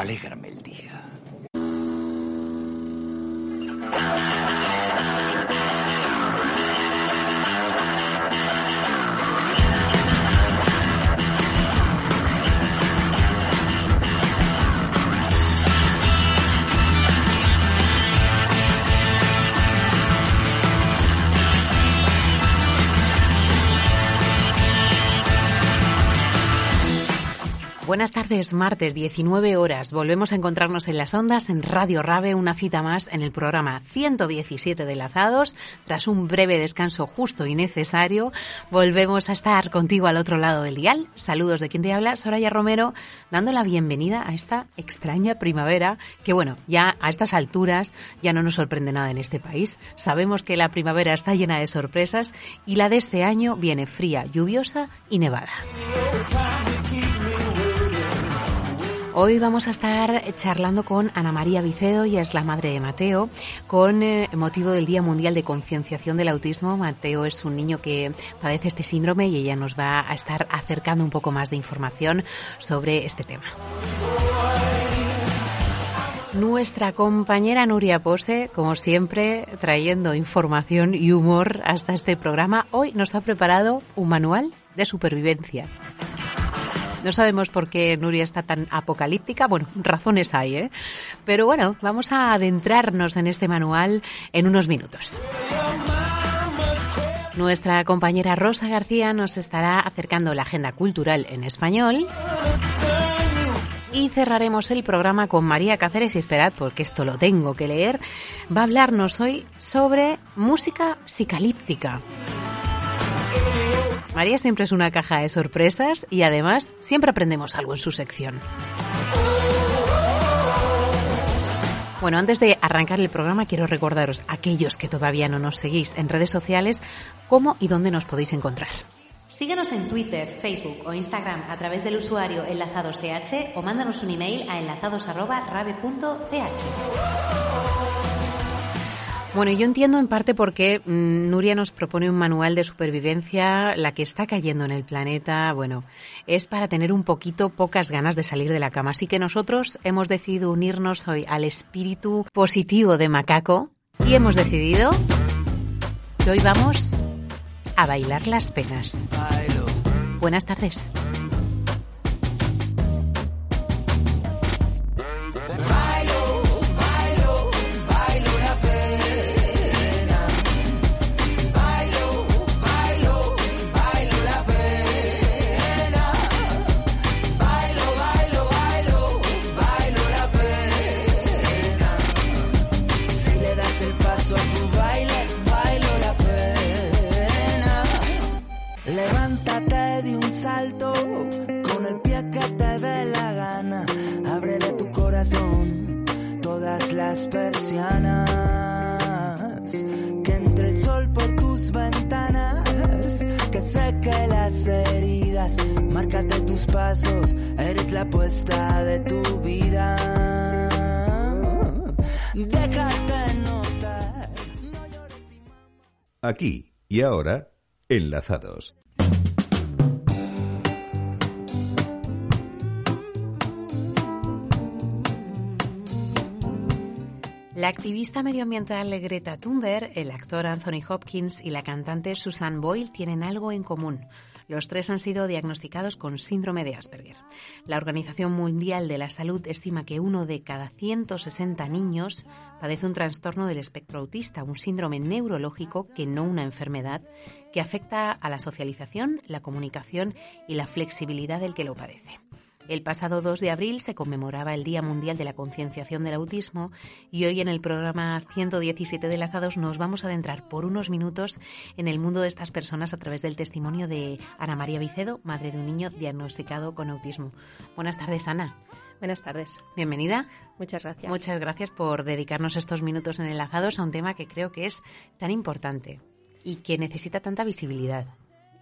alégrame el día. Buenas tardes, martes 19 horas. Volvemos a encontrarnos en las ondas en Radio Rave, una cita más en el programa 117 de Lazados. Tras un breve descanso justo y necesario, volvemos a estar contigo al otro lado del dial. Saludos de quien te habla, Soraya Romero, dando la bienvenida a esta extraña primavera que, bueno, ya a estas alturas ya no nos sorprende nada en este país. Sabemos que la primavera está llena de sorpresas y la de este año viene fría, lluviosa y nevada. Hoy vamos a estar charlando con Ana María Vicedo, y es la madre de Mateo, con eh, motivo del Día Mundial de Concienciación del Autismo. Mateo es un niño que padece este síndrome y ella nos va a estar acercando un poco más de información sobre este tema. Nuestra compañera Nuria Pose, como siempre, trayendo información y humor hasta este programa, hoy nos ha preparado un manual de supervivencia. No sabemos por qué Nuria está tan apocalíptica. Bueno, razones hay, ¿eh? Pero bueno, vamos a adentrarnos en este manual en unos minutos. Nuestra compañera Rosa García nos estará acercando la agenda cultural en español. Y cerraremos el programa con María Cáceres y esperad, porque esto lo tengo que leer. Va a hablarnos hoy sobre música psicalíptica. María siempre es una caja de sorpresas y además siempre aprendemos algo en su sección. Bueno, antes de arrancar el programa quiero recordaros a aquellos que todavía no nos seguís en redes sociales cómo y dónde nos podéis encontrar. Síguenos en Twitter, Facebook o Instagram a través del usuario enlazadosch o mándanos un email a enlazados@rave.ch. Bueno, yo entiendo en parte por qué mm, Nuria nos propone un manual de supervivencia, la que está cayendo en el planeta, bueno, es para tener un poquito pocas ganas de salir de la cama. Así que nosotros hemos decidido unirnos hoy al espíritu positivo de Macaco y hemos decidido que hoy vamos a bailar las penas. Buenas tardes. Las persianas. Que entre el sol por tus ventanas, que seque las heridas. Márcate tus pasos, eres la apuesta de tu vida. Déjate notar. Aquí y ahora, enlazados. La activista medioambiental Greta Thunberg, el actor Anthony Hopkins y la cantante Susan Boyle tienen algo en común. Los tres han sido diagnosticados con síndrome de Asperger. La Organización Mundial de la Salud estima que uno de cada 160 niños padece un trastorno del espectro autista, un síndrome neurológico que no una enfermedad que afecta a la socialización, la comunicación y la flexibilidad del que lo padece. El pasado 2 de abril se conmemoraba el Día Mundial de la Concienciación del Autismo y hoy en el programa 117 de Lazados nos vamos a adentrar por unos minutos en el mundo de estas personas a través del testimonio de Ana María Vicedo, madre de un niño diagnosticado con autismo. Buenas tardes, Ana. Buenas tardes. Bienvenida. Muchas gracias. Muchas gracias por dedicarnos estos minutos en Enlazados a un tema que creo que es tan importante y que necesita tanta visibilidad.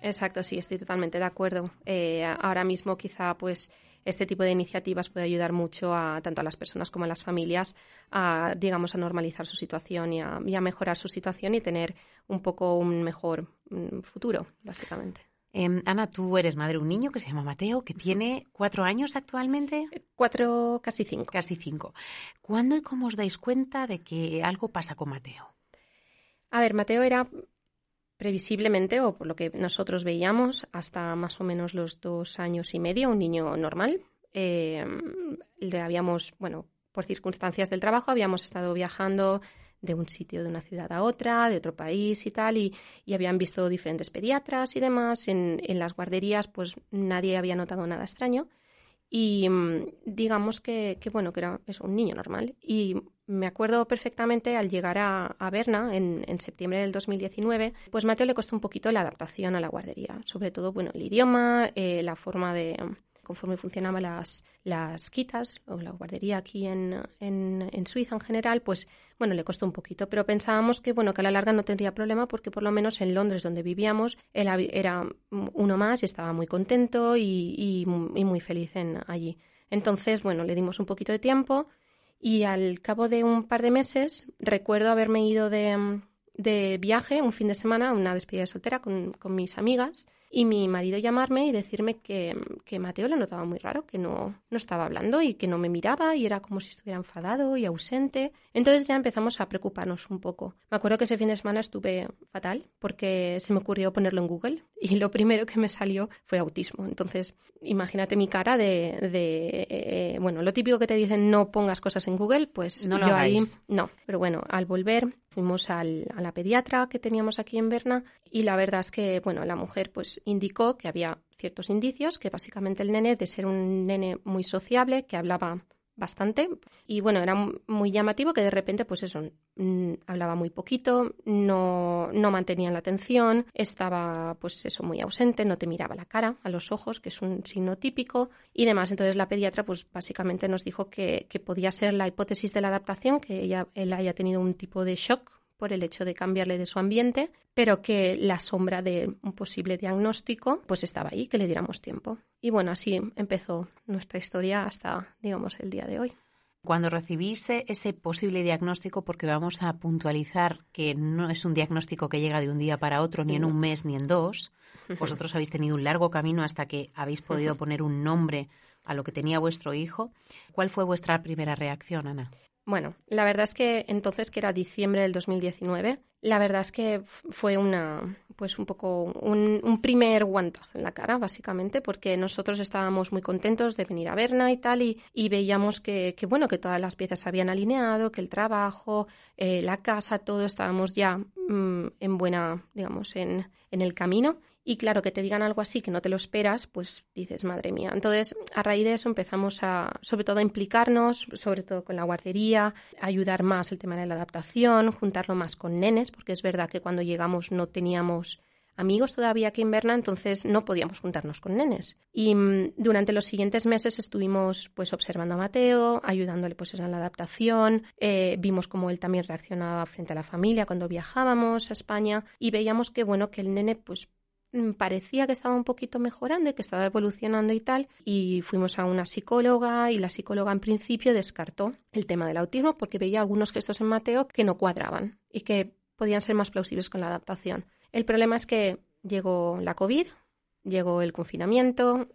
Exacto, sí, estoy totalmente de acuerdo. Eh, ahora mismo quizá pues este tipo de iniciativas puede ayudar mucho a tanto a las personas como a las familias a, digamos, a normalizar su situación y a, mejorar su situación y tener un poco un mejor mm, futuro, básicamente. Em, Ana, tú eres madre de un niño que se llama Mateo, que tiene cuatro años actualmente. Eh, cuatro, casi cinco. Casi cinco. ¿Cuándo y cómo os dais cuenta de que algo pasa con Mateo? A ver, Mateo era previsiblemente, o por lo que nosotros veíamos, hasta más o menos los dos años y medio, un niño normal. Eh, le habíamos, bueno, por circunstancias del trabajo, habíamos estado viajando de un sitio, de una ciudad a otra, de otro país y tal, y, habían visto diferentes pediatras y demás. En, las guarderías, pues nadie había notado nada extraño. Y mm, digamos que, que bueno, que era eso, un niño normal. Y me acuerdo perfectamente al llegar a, a Berna en, en, septiembre del 2019, pues Mateo le costó un poquito la adaptación a la guardería, sobre todo, bueno, el idioma, eh, la forma de, conforme funcionaban las, las quitas o la guardería aquí en, en, Suiza en general, pues bueno, le costó un poquito, pero pensábamos que bueno, que a la larga no tendría problema porque por lo menos en Londres donde vivíamos él era uno más y estaba muy contento y, y, muy feliz en, allí. Entonces, bueno, le dimos un poquito de tiempo y al cabo de un par de meses recuerdo haberme ido de, de viaje un fin de semana, una despedida de soltera con, con mis amigas y mi marido llamarme y decirme que, que Mateo le notaba muy raro, que no, no estaba hablando y que no me miraba y era como si estuviera enfadado y ausente. Entonces ya empezamos a preocuparnos un poco. Me acuerdo que ese fin de semana estuve fatal porque se me ocurrió ponerlo en Google y lo primero que me salió fue autismo. Entonces, imagínate mi cara de, de eh, bueno, lo típico que te dicen no pongas cosas en Google, pues no lo yo ahí no. Pero bueno, al volver fuimos al, a la pediatra que teníamos aquí en Berna y la verdad es que, bueno, la mujer pues indicó que había ciertos indicios, que básicamente el nene, de ser un nene muy sociable, que hablaba bastante. Y bueno, era muy llamativo que de repente, pues eso, mm, hablaba muy poquito, no, no mantenía la atención, estaba, pues eso, muy ausente, no te miraba la cara, a los ojos, que es un signo típico, y demás. Entonces la pediatra, pues básicamente nos dijo que, que podía ser la hipótesis de la adaptación, que ella, él haya tenido un tipo de shock por el hecho de cambiarle de su ambiente, pero que la sombra de un posible diagnóstico pues estaba ahí, que le diéramos tiempo. Y bueno, así empezó nuestra historia hasta, digamos, el día de hoy. Cuando recibís ese posible diagnóstico, porque vamos a puntualizar que no es un diagnóstico que llega de un día para otro, ni en un mes, ni en dos, vosotros habéis tenido un largo camino hasta que habéis podido poner un nombre a lo que tenía vuestro hijo. ¿Cuál fue vuestra primera reacción, Ana? Bueno, la verdad es que entonces, que era diciembre del 2019, la verdad es que fue una, pues un poco un, primer guantazo en la cara, básicamente, porque nosotros estábamos muy contentos de venir a Berna y tal, y, veíamos que, que, bueno, que todas las piezas se habían alineado, que el trabajo, eh, la casa, todo estábamos ya mm, en buena, digamos, en, en el camino. Y claro, que te digan algo así que no te lo esperas, pues dices, madre mía. Entonces, a raíz de eso empezamos a, sobre todo, a implicarnos, sobre todo con la guardería, ayudar más el tema de la adaptación, juntarlo más con nenes, porque es verdad que cuando llegamos no teníamos amigos todavía aquí en Berna, entonces no podíamos juntarnos con nenes. Y mm, durante los siguientes meses estuvimos pues observando a Mateo, ayudándole pues en la adaptación, eh, vimos cómo él también reaccionaba frente a la familia cuando viajábamos a España y veíamos que bueno que el nene pues parecía que estaba un poquito mejorando y que estaba evolucionando y tal, y fuimos a una psicóloga y la psicóloga en principio descartó el tema del autismo porque veía algunos gestos en Mateo que no cuadraban y que podían ser más plausibles con la adaptación. El problema es que llegó la COVID, llegó el confinamiento,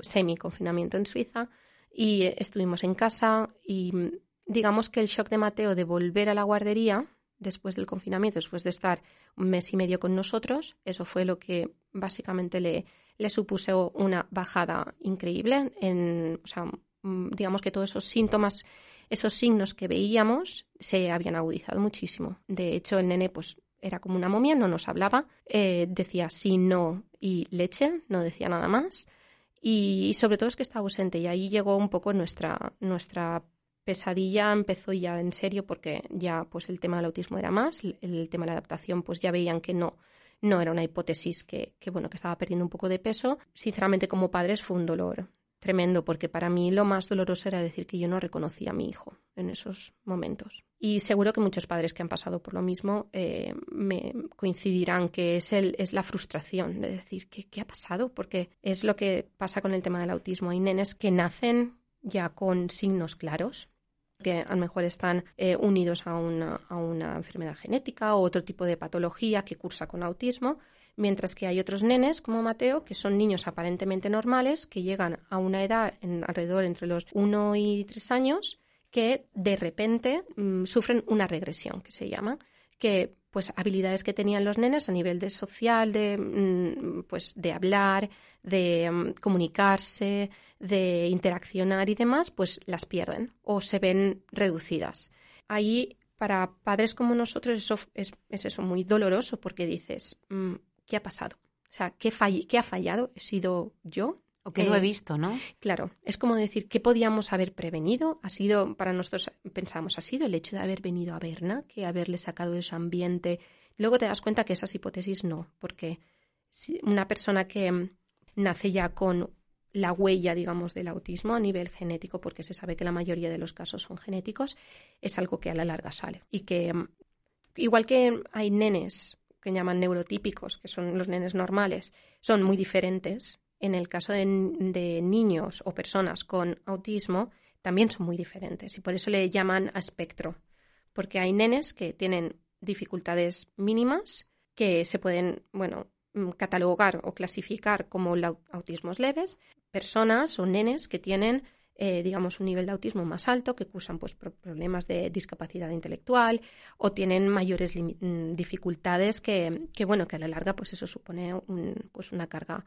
semi-confinamiento en Suiza, y estuvimos en casa y mm, digamos que el shock de Mateo de volver a la guardería después del confinamiento, después de estar un mes y medio con nosotros. Eso fue lo que básicamente le, supuso una bajada increíble. En, mm, digamos que todos esos síntomas, esos signos que veíamos se habían agudizado muchísimo. De hecho, el nene pues era como una momia, no nos hablaba, eh, decía sí, no y leche, no decía nada más. y, sobre todo es que está ausente y ahí llegó un poco nuestra, nuestra pesadilla empezó ya en serio porque ya pues el tema del autismo era más, el, tema de la adaptación pues ya veían que no no era una hipótesis que, bueno que estaba perdiendo un poco de peso. Sinceramente como padres fue un dolor tremendo porque para mí lo más doloroso era decir que yo no reconocía a mi hijo en esos momentos. Y seguro que muchos padres que han pasado por lo mismo eh, me coincidirán que es, el, es la frustración de decir ¿qué, qué ha pasado, porque es lo que pasa con el tema del autismo. Hay nenes que nacen ya con signos claros, que a lo mejor están eh, unidos a una, a una enfermedad genética o otro tipo de patología que cursa con autismo, mientras que hay otros nenes como Mateo que son niños aparentemente normales que llegan a una edad en, alrededor entre los 1 y 3 años que de repente mm, sufren una regresión que se llama que pues habilidades que tenían los nenes a nivel de social, de mm, pues de hablar, de mm, comunicarse, de interaccionar y demás, pues las pierden o se ven reducidas. Ahí para padres como nosotros eso es, eso muy doloroso porque dices, ¿qué ha pasado? O sea, ¿qué, ¿qué ha fallado? ¿He sido yo? O que no he eh, visto, ¿no? Claro, es como decir, ¿qué podíamos haber prevenido? Ha sido, para nosotros pensamos, ha sido el hecho de haber venido a Berna, que haberle sacado de su ambiente. Luego te das cuenta que esas hipótesis no, porque una persona que mm, nace ya con la huella, digamos, del autismo a nivel genético, porque se sabe que la mayoría de los casos son genéticos, es algo que a la larga sale. Y que, mm, igual que hay nenes que llaman neurotípicos, que son los nenes normales, son muy diferentes. En el caso de, niños o personas con autismo, también son muy diferentes y por eso le llaman a espectro, porque hay nenes que tienen dificultades mínimas que se pueden, bueno, mm, catalogar o clasificar como autismos leves, personas o nenes que tienen eh, digamos, un nivel de autismo más alto, que cursan pues, problemas de discapacidad intelectual o tienen mayores mm, dificultades que, que, bueno, que a la larga pues eso supone pues una carga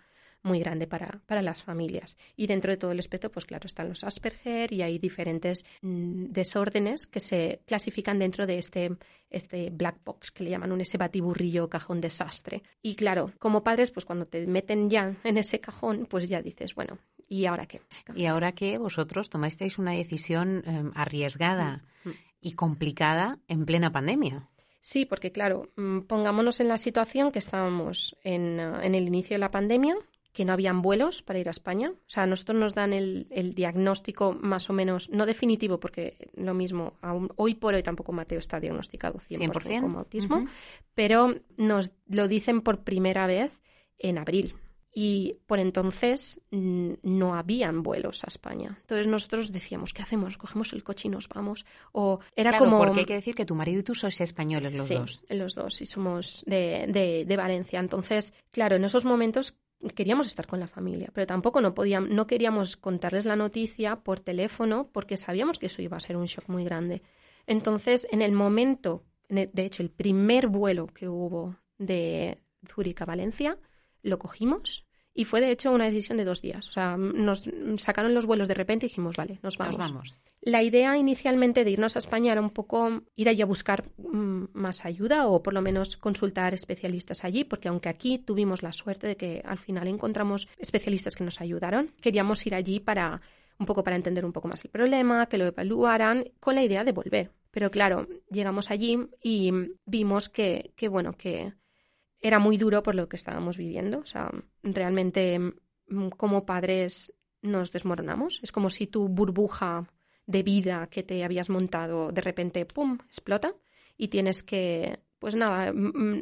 muy grande para, para, las familias. Y dentro de todo el espectro, pues claro, están los Asperger y hay diferentes mm, desórdenes que se clasifican dentro de este, este black box, que le llaman un ese batiburrillo cajón desastre. Y claro, como padres, pues cuando te meten ya en ese cajón, pues ya dices, bueno, ¿Y ahora qué? Y ahora que vosotros tomasteis una decisión em, arriesgada mm, mm. y complicada en plena pandemia. Sí, porque claro, pongámonos en la situación que estábamos en, ah, en, el inicio de la pandemia, que no habían vuelos para ir a España. O sea, a nosotros nos dan el, el diagnóstico más o menos, no definitivo, porque lo mismo, aún, hoy por hoy tampoco Mateo está diagnosticado 100%, como autismo, pero nos lo dicen por primera vez en abril y por entonces mm, no habían vuelos a España. Entonces nosotros decíamos, ¿qué hacemos? ¿Cogemos el coche y nos vamos? O era claro, como... porque hay que decir que tu marido y tú sois españoles los sí, dos. los dos, y somos de, de, Valencia. Entonces, claro, en esos momentos queríamos estar con la familia, pero tampoco no podíamos, no queríamos contarles la noticia por teléfono porque sabíamos que eso iba a ser un shock muy grande. Entonces, en el momento, de hecho, el primer vuelo que hubo de Zúrich a Valencia, lo cogimos y fue de hecho una decisión de dos días. O sea, nos sacaron los vuelos de repente y dijimos, vale, nos vamos. vamos. La idea inicialmente de irnos a España era un poco ir allí a buscar mm, más ayuda o por lo menos consultar especialistas allí, porque aunque aquí tuvimos la suerte de que al final encontramos especialistas que nos ayudaron, queríamos ir allí para un poco para entender un poco más el problema, que lo evaluaran con la idea de volver. Pero claro, llegamos allí y vimos que, que bueno, que era muy duro por lo que estábamos viviendo. O sea, realmente mm, como padres nos desmoronamos. Es como si tu burbuja de vida que te habías montado de repente, ¡pum!, explota y tienes que, pues nada,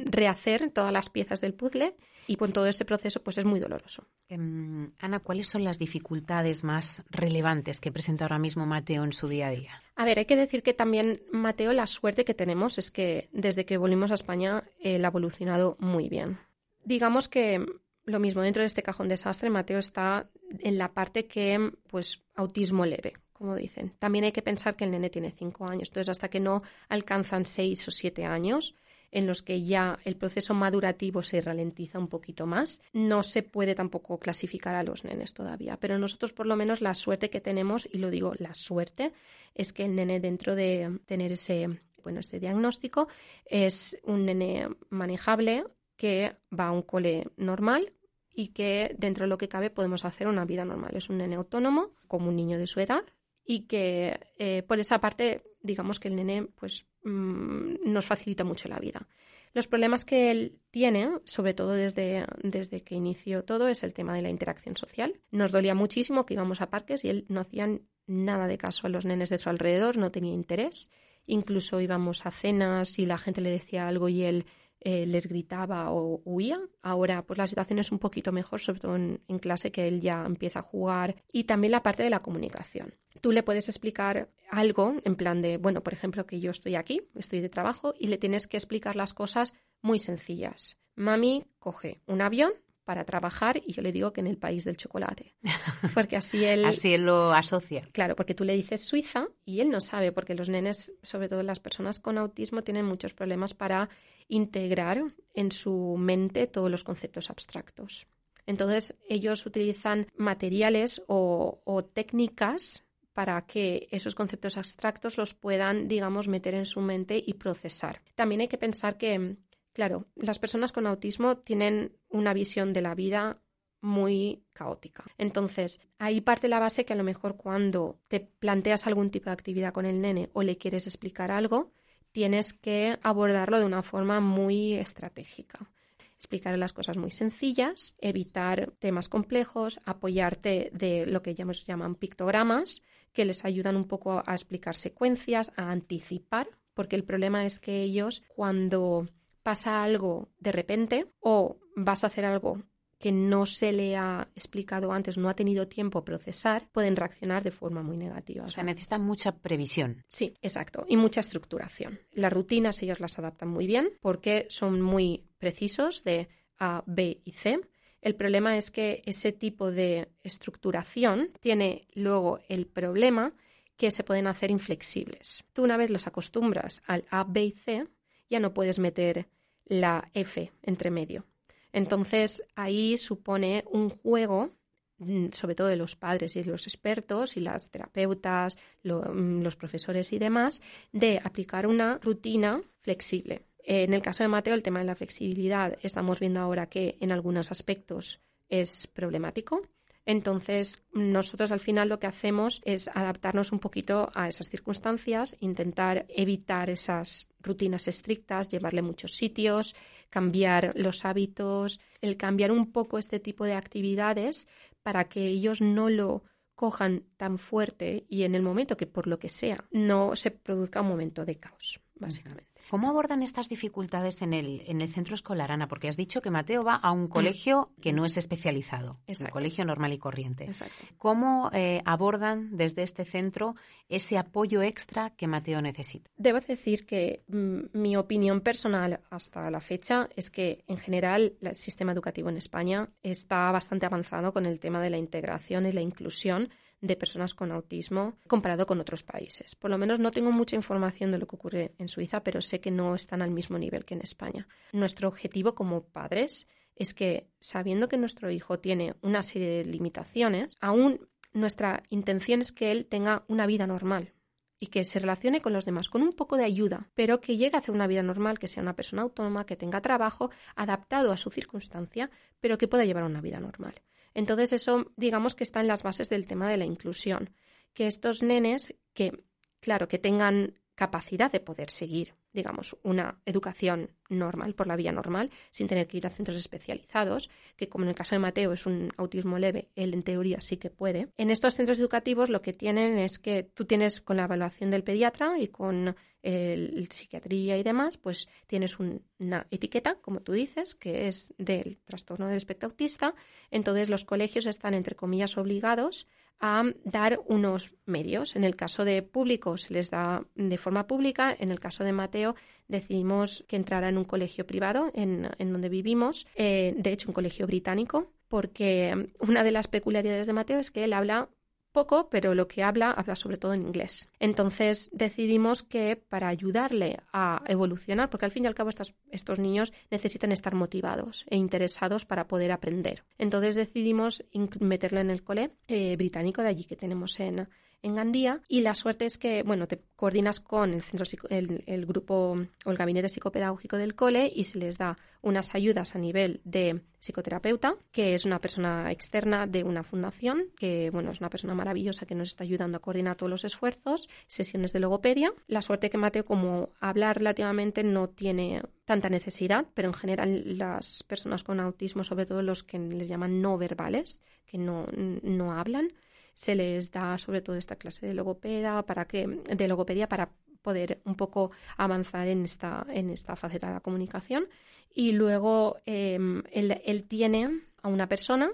rehacer todas las piezas del puzzle y con todo ese proceso pues es muy doloroso. Em, Ana, ¿cuáles son las dificultades más relevantes que presenta ahora mismo Mateo en su día a día? A ver, hay que decir que también Mateo la suerte que tenemos es que desde que volvimos a España él ha evolucionado muy bien. Digamos que lo mismo dentro de este cajón desastre Mateo está en la parte que pues autismo leve, como dicen. También hay que pensar que el nene tiene cinco años, entonces hasta que no alcanzan seis o siete años en los que ya el proceso madurativo se ralentiza un poquito más. No se puede tampoco clasificar a los nenes todavía, pero nosotros por lo menos la suerte que tenemos, y lo digo la suerte, es que el nene dentro de tener ese, bueno, diagnóstico es un nene manejable que va a un cole normal y que dentro de lo que cabe podemos hacer una vida normal. Es un nene autónomo, como un niño de su edad, y que eh, por esa parte, digamos que el nene pues, mm, nos facilita mucho la vida. Los problemas que él tiene, sobre todo desde, desde que inició todo, es el tema de la interacción social. Nos dolía muchísimo que íbamos a parques y él no hacía nada de caso a los nenes de su alrededor, no tenía interés. Incluso íbamos a cenas y la gente le decía algo y él eh, les gritaba o huía. Ahora, pues la situación es un poquito mejor, sobre todo en, en, clase, que él ya empieza a jugar. Y también la parte de la comunicación. Tú le puedes explicar algo en plan de, bueno, por ejemplo, que yo estoy aquí, estoy de trabajo, y le tienes que explicar las cosas muy sencillas. Mami coge un avión para trabajar y yo le digo que en el país del chocolate. Porque así él... así él lo asocia. Claro, porque tú le dices Suiza y él no sabe, porque los nenes, sobre todo las personas con autismo, tienen muchos problemas para integrar en su mente todos los conceptos abstractos. Entonces, ellos utilizan materiales o, o técnicas para que esos conceptos abstractos los puedan, digamos, meter en su mente y procesar. También hay que pensar que Claro, las personas con autismo tienen una visión de la vida muy caótica. Entonces, ahí parte la base que a lo mejor cuando te planteas algún tipo de actividad con el nene o le quieres explicar algo, tienes que abordarlo de una forma muy estratégica. Explicar las cosas muy sencillas, evitar temas complejos, apoyarte de lo que nos llaman pictogramas, que les ayudan un poco a explicar secuencias, a anticipar, porque el problema es que ellos cuando pasa algo de repente o vas a hacer algo que no se le ha explicado antes, no ha tenido tiempo a procesar, pueden reaccionar de forma muy negativa. O sea, necesitan mucha previsión. Sí, exacto. Y mucha estructuración. Las rutinas ellos las adaptan muy bien porque son muy precisos de A, B y C. El problema es que ese tipo de estructuración tiene luego el problema que se pueden hacer inflexibles. Tú una vez los acostumbras al A, B y C, ya no puedes meter la F entre medio. Entonces ahí supone un juego mm, sobre todo de los padres y los expertos y las terapeutas, mm, los profesores y demás, de aplicar una rutina flexible. En el caso de Mateo, el tema de la flexibilidad estamos viendo ahora que en algunos aspectos es problemático. Entonces, nosotros al final lo que hacemos es adaptarnos un poquito a esas circunstancias, intentar evitar esas rutinas estrictas, llevarle muchos sitios, cambiar los hábitos, el cambiar un poco este tipo de actividades para que ellos no lo cojan tan fuerte y en el momento que por lo que sea no se produzca un momento de caos, básicamente. ¿Cómo abordan estas dificultades en el, en el centro escolar, Ana? Porque has dicho que Mateo va a un colegio que no es especializado, es un colegio normal y corriente. ¿Cómo eh, abordan desde este centro ese apoyo extra que Mateo necesita? Debo decir que mm, mi opinión personal hasta la fecha es que en general el sistema educativo en España está bastante avanzado con el tema de la integración y la inclusión de personas con autismo comparado con otros países. Por lo menos no tengo mucha información de lo que ocurre en Suiza, pero sé que no están al mismo nivel que en España. Nuestro objetivo como padres es que, sabiendo que nuestro hijo tiene una serie de limitaciones, aún nuestra intención es que él tenga una vida normal y que se relacione con los demás con un poco de ayuda, pero que llegue a hacer una vida normal, que sea una persona autónoma, que tenga trabajo adaptado a su circunstancia, pero que pueda llevar una vida normal. Entonces eso, digamos que está en las bases del tema de la inclusión, que estos nenes que, claro, que tengan capacidad de poder seguir, digamos, una educación normal, por la vía normal, sin tener que ir a centros especializados, que como en el caso de Mateo es un autismo leve, él en teoría sí que puede. En estos centros educativos lo que tienen es que tú tienes con la evaluación del pediatra y con el, psiquiatría y demás, pues tienes una etiqueta, como tú dices, que es del trastorno del espectro autista. Entonces los colegios están, entre comillas, obligados a dar unos medios. En el caso de públicos se les da de forma pública, en el caso de Mateo decidimos que entrara en un colegio privado en, donde vivimos, eh, de hecho un colegio británico, porque una de las peculiaridades de Mateo es que él habla poco, pero lo que habla, habla sobre todo en inglés. Entonces decidimos que para ayudarle a evolucionar, porque al fin y al cabo estos niños necesitan estar motivados e interesados para poder aprender. Entonces decidimos meterlo en el cole eh, británico de allí que tenemos en, en Gandía y la suerte es que, bueno, te coordinas con el centro el, el, grupo o el gabinete psicopedagógico del cole y se les da unas ayudas a nivel de psicoterapeuta, que es una persona externa de una fundación, que bueno, es una persona maravillosa que nos está ayudando a coordinar todos los esfuerzos, sesiones de logopedia. La suerte que Mateo, como habla relativamente, no tiene tanta necesidad, pero en general las personas con autismo, sobre todo los que les llaman no verbales, que no, no hablan, se les da sobre todo esta clase de logopeda para que de logopedia para poder un poco avanzar en esta, en esta faceta de la comunicación. Y luego em, él, tiene a una persona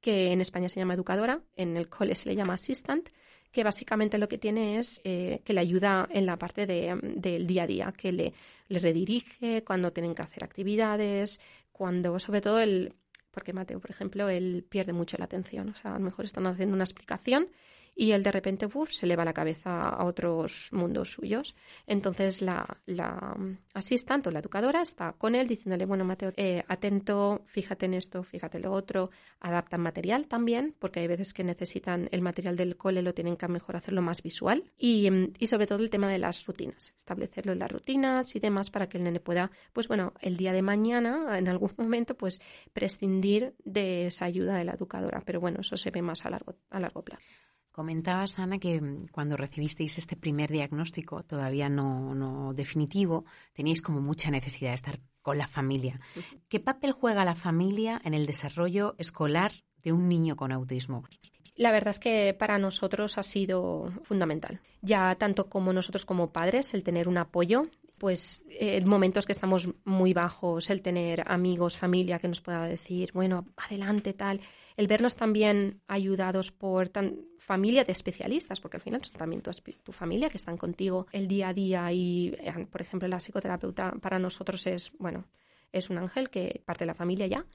que en España se llama educadora, en el cole se le llama assistant, que básicamente lo que tiene es eh, que le ayuda en la parte del día a día, que le, le, redirige cuando tienen que hacer actividades, cuando, sobre todo el, porque Mateo, por ejemplo, él pierde mucho la atención, o sea, a lo mejor están haciendo una explicación y él de repente uf, se le va la cabeza a otros mundos suyos. Entonces la, la asistente o la educadora está con él diciéndole, bueno, Mateo, eh, atento, fíjate en esto, fíjate en lo otro, adaptan material también, porque hay veces que necesitan el material del cole, lo tienen que mejor hacerlo más visual y, y sobre todo el tema de las rutinas, establecerlo en las rutinas y demás para que el nene pueda, pues bueno, el día de mañana, en algún momento, pues prescindir de esa ayuda de la educadora. Pero bueno, eso se ve más a largo, a largo plazo. Comentabas, Ana, que mm, cuando recibisteis este primer diagnóstico, todavía no, definitivo, teníais como mucha necesidad de estar con la familia. ¿Qué papel juega la familia en el desarrollo escolar de un niño con autismo? La verdad es que para nosotros ha sido fundamental. Ya tanto como nosotros como padres, el tener un apoyo, pues eh, momentos que estamos muy bajos, el tener amigos, familia que nos pueda decir, bueno, adelante, tal el vernos también ayudados por familia de especialistas, porque al final son también tu, tu, familia que están contigo el día a día y, eh, por ejemplo, la psicoterapeuta para nosotros es, bueno, es un ángel que parte de la familia ya,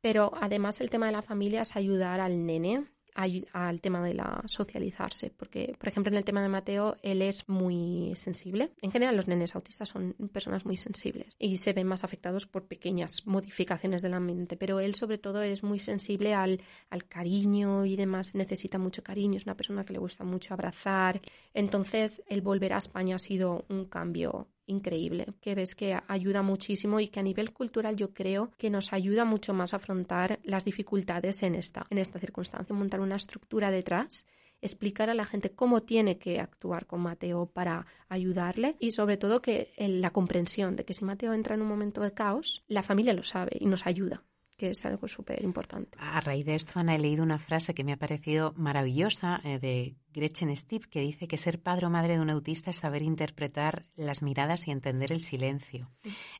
pero además el tema de la familia es ayudar al nene al tema de la socializarse, porque, por ejemplo, en el tema de Mateo, él es muy sensible. En general, los nenes autistas son personas muy sensibles y se ven más afectados por pequeñas modificaciones del ambiente, pero él, sobre todo, es muy sensible al, al cariño y demás, necesita mucho cariño, es una persona que le gusta mucho abrazar. Entonces, el volver a España ha sido un cambio increíble, que ves que ayuda muchísimo y que a nivel cultural yo creo que nos ayuda mucho más a afrontar las dificultades en esta, en esta circunstancia, montar una estructura detrás explicar a la gente cómo tiene que actuar con Mateo para ayudarle y sobre todo que la comprensión de que si Mateo entra en un momento de caos, la familia lo sabe y nos ayuda que es algo súper importante. A raíz de esto, Ana, he leído una frase que me ha parecido maravillosa eh, de Gretchen Stipp, que dice que ser padre o madre de un autista es saber interpretar las miradas y entender el silencio.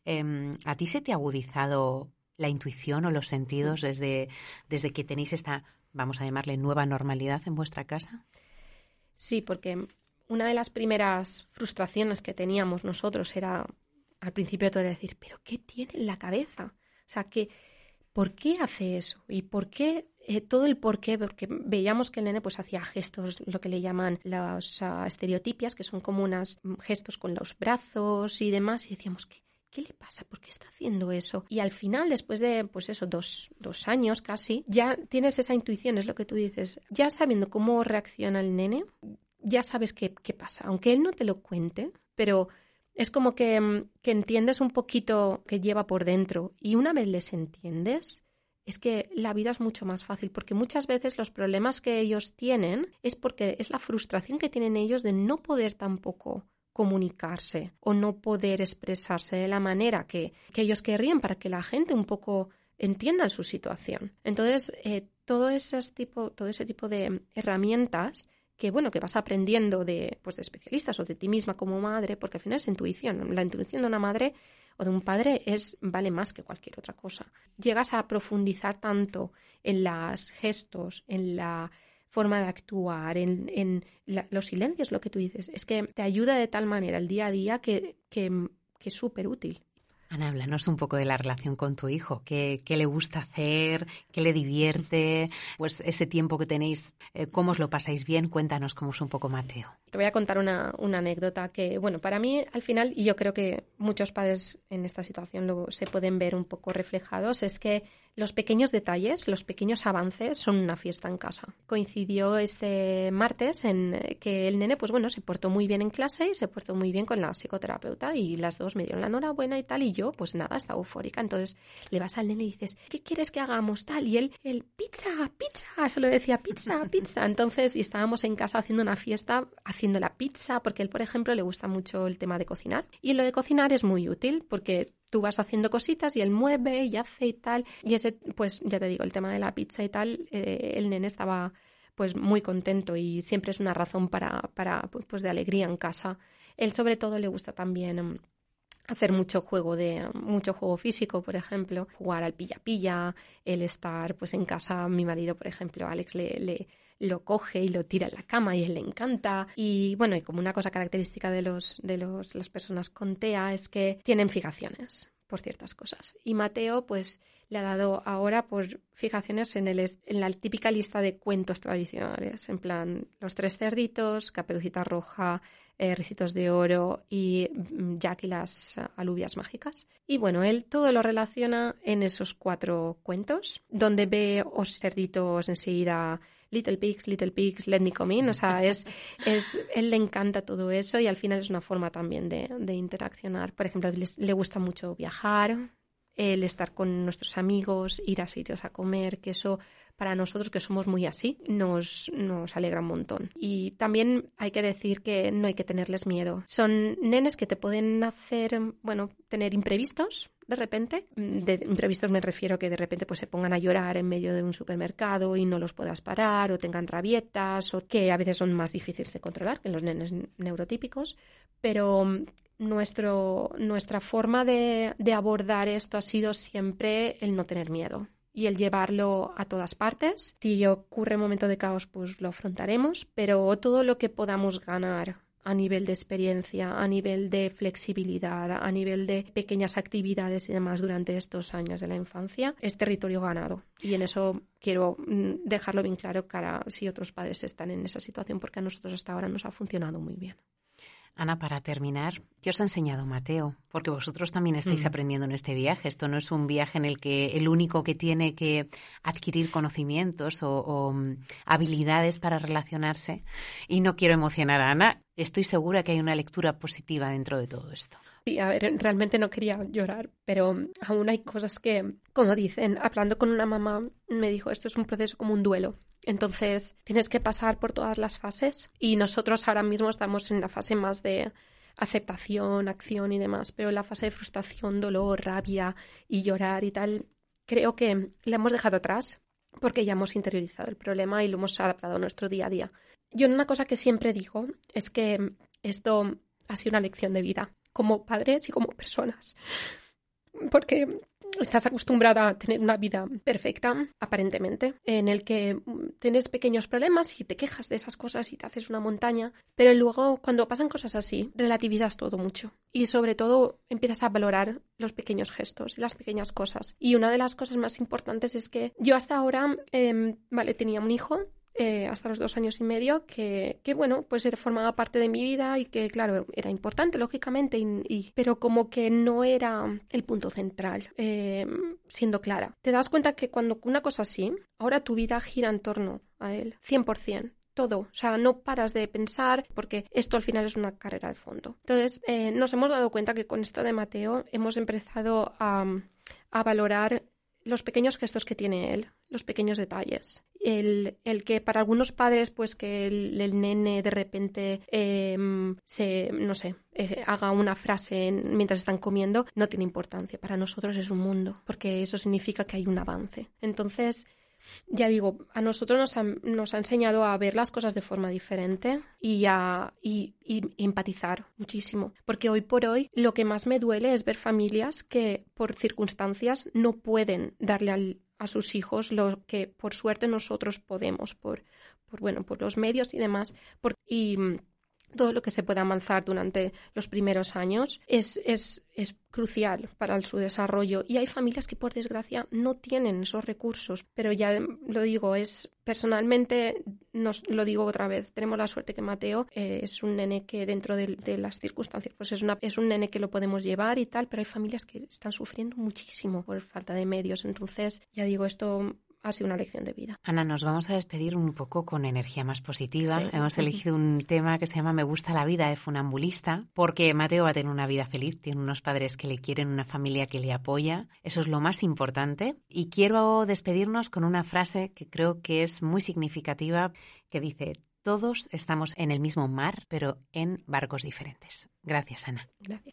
Em, ¿A ti se te ha agudizado la intuición o los sentidos desde, desde que tenéis esta, vamos a llamarle, nueva normalidad en vuestra casa? Sí, porque una de las primeras frustraciones que teníamos nosotros era al principio todo decir, pero ¿qué tiene en la cabeza? O sea, que ¿por qué hace eso? ¿Y por qué? Eh, todo el por qué, porque veíamos que el nene pues hacía gestos, lo que le llaman las uh, estereotipias, que son como mm, gestos con los brazos y demás, y decíamos, ¿qué, ¿qué le pasa? ¿Por qué está haciendo eso? Y al final, después de, pues eso, dos, dos años casi, ya tienes esa intuición, es lo que tú dices, ya sabiendo cómo reacciona el nene, ya sabes qué, qué pasa, aunque él no te lo cuente, pero es como mm, que, entiendes un poquito que lleva por dentro y una vez les entiendes, es que la vida es mucho más fácil porque muchas veces los problemas que ellos tienen es porque es la frustración que tienen ellos de no poder tampoco comunicarse o no poder expresarse de la manera que, ellos querrían para que la gente un poco entienda su situación. Entonces, eh, todo, ese tipo, todo ese tipo de herramientas que bueno, que vas aprendiendo de, pues, de especialistas o de ti misma como madre, porque al final es intuición. La intuición de una madre o de un padre es vale más que cualquier otra cosa. Llegas a profundizar tanto en los gestos, en la forma de actuar, en, en los silencios, lo que tú dices, es que te ayuda de tal manera el día a día que, que, que es súper útil. Ana, háblanos un poco de la relación con tu hijo. ¿Qué, le gusta hacer? ¿Qué le divierte? Pues ese tiempo que tenéis, eh, ¿cómo os lo pasáis bien? Cuéntanos cómo es un poco Mateo. Te voy a contar una, anécdota que, bueno, para mí al final, y yo creo que muchos padres en esta situación lo, se pueden ver un poco reflejados, es que los pequeños detalles, los pequeños avances son una fiesta en casa. Coincidió este martes en que el nene, pues bueno, se portó muy bien en clase y se portó muy bien con la psicoterapeuta y las dos me dieron la enhorabuena y tal y yo pues nada, está eufórica. Entonces le vas al nene y dices, ¿qué quieres que hagamos tal? Y él, el pizza, pizza, solo decía pizza, pizza. Entonces, y estábamos en casa haciendo una fiesta, haciendo la pizza, porque él, por ejemplo, le gusta mucho el tema de cocinar. Y lo de cocinar es muy útil porque tú vas haciendo cositas y él mueve y hace y tal. Y ese, pues ya te digo, el tema de la pizza y tal, eh, el nene estaba pues muy contento y siempre es una razón para, para pues, pues de alegría en casa. Él sobre todo le gusta también mm, hacer mucho juego de mucho juego físico, por ejemplo, jugar al pilla pilla, el estar pues en casa, mi marido, por ejemplo, Alex le, le lo coge y lo tira en la cama y él le encanta y bueno, y como una cosa característica de los de los, las personas con TEA es que tienen fijaciones por ciertas cosas. Y Mateo, pues, le ha dado ahora por fijaciones en, el, en la típica lista de cuentos tradicionales, en plan Los Tres Cerditos, Caperucita Roja, eh, Ricitos de Oro y mm, Jack y las alubias mágicas. Y bueno, él todo lo relaciona en esos cuatro cuentos, donde ve os cerditos enseguida Little Pigs, Little Pigs, Let Me Come In. O sea, es, es, él le encanta todo eso y al final es una forma también de, de interaccionar. Por ejemplo, le, gusta mucho viajar, el estar con nuestros amigos, ir a sitios a comer, que eso para nosotros que somos muy así, nos, nos alegra un montón. Y también hay que decir que no hay que tenerles miedo. Son nenes que te pueden hacer, bueno, tener imprevistos, de repente. De imprevistos me refiero a que de repente pues, se pongan a llorar en medio de un supermercado y no los puedas parar, o tengan rabietas, o que a veces son más difíciles de controlar que los nenes neurotípicos. Pero mm, nuestro, nuestra forma de, abordar esto ha sido siempre el no tener miedo y el llevarlo a todas partes. Si ocurre un momento de caos, pues lo afrontaremos, pero todo lo que podamos ganar a nivel de experiencia, a nivel de flexibilidad, a nivel de pequeñas actividades y demás durante estos años de la infancia, es territorio ganado. Y en eso quiero mm, dejarlo bien claro cara si otros padres están en esa situación, porque a nosotros hasta ahora nos ha funcionado muy bien. Ana, para terminar, ¿qué os ha enseñado Mateo? Porque vosotros también estáis mm. aprendiendo en este viaje. Esto no es un viaje en el que el único que tiene que adquirir conocimientos o, mm, habilidades para relacionarse. Y no quiero emocionar a Ana. Estoy segura que hay una lectura positiva dentro de todo esto. Sí, a ver, realmente no quería llorar, pero aún hay cosas que, como dicen, hablando con una mamá, me dijo, esto es un proceso como un duelo. Entonces, tienes que pasar por todas las fases y nosotros ahora mismo estamos en la fase más de aceptación, acción y demás, pero la fase de frustración, dolor, rabia y llorar y tal, creo que la hemos dejado atrás porque ya hemos interiorizado el problema y lo hemos adaptado a nuestro día a día. Yo una cosa que siempre digo es que esto ha sido una lección de vida, como padres y como personas. Porque estás acostumbrada a tener una vida perfecta, aparentemente, en el que tienes pequeños problemas y te quejas de esas cosas y te haces una montaña, pero luego cuando pasan cosas así, relativizas todo mucho y sobre todo empiezas a valorar los pequeños gestos y las pequeñas cosas. Y una de las cosas más importantes es que yo hasta ahora, em, vale, tenía un hijo, eh, hasta los dos años y medio, que, que, bueno, pues formaba parte de mi vida y que, claro, era importante, lógicamente, y, pero como que no era el punto central, eh, siendo clara. Te das cuenta que cuando una cosa así, ahora tu vida gira en torno a él, 100% todo. O sea, no paras de pensar porque esto al final es una carrera de fondo. Entonces, eh, nos hemos dado cuenta que con esto de Mateo hemos empezado a, a valorar los pequeños gestos que tiene él, los pequeños detalles. El, el que para algunos padres, pues que el, nene de repente em, se, no sé, eh, haga una frase mientras están comiendo, no tiene importancia. Para nosotros es un mundo, porque eso significa que hay un avance. Entonces, ya digo, a nosotros nos ha, nos ha enseñado a ver las cosas de forma diferente y a y, empatizar muchísimo. Porque hoy por hoy lo que más me duele es ver familias que por circunstancias no pueden darle a sus hijos lo que por suerte nosotros podemos, por, por bueno, por los medios y demás. Por, y todo lo que se puede avanzar durante los primeros años es, es, es, crucial para su desarrollo. Y hay familias que, por desgracia, no tienen esos recursos. Pero ya lo digo, es personalmente, nos, lo digo otra vez, tenemos la suerte que Mateo eh, es un nene que dentro de, de, las circunstancias, pues es, una, es un nene que lo podemos llevar y tal, pero hay familias que están sufriendo muchísimo por falta de medios. Entonces, ya digo, esto ha sido una lección de vida. Ana, nos vamos a despedir un poco con energía más positiva. Sí. Hemos elegido un tema que se llama Me gusta la vida de funambulista, porque Mateo va a tener una vida feliz, tiene unos padres que le quieren, una familia que le apoya. Eso es lo más importante. Y quiero despedirnos con una frase que creo que es muy significativa, que dice, todos estamos en el mismo mar, pero en barcos diferentes. Gracias, Ana. Gracias.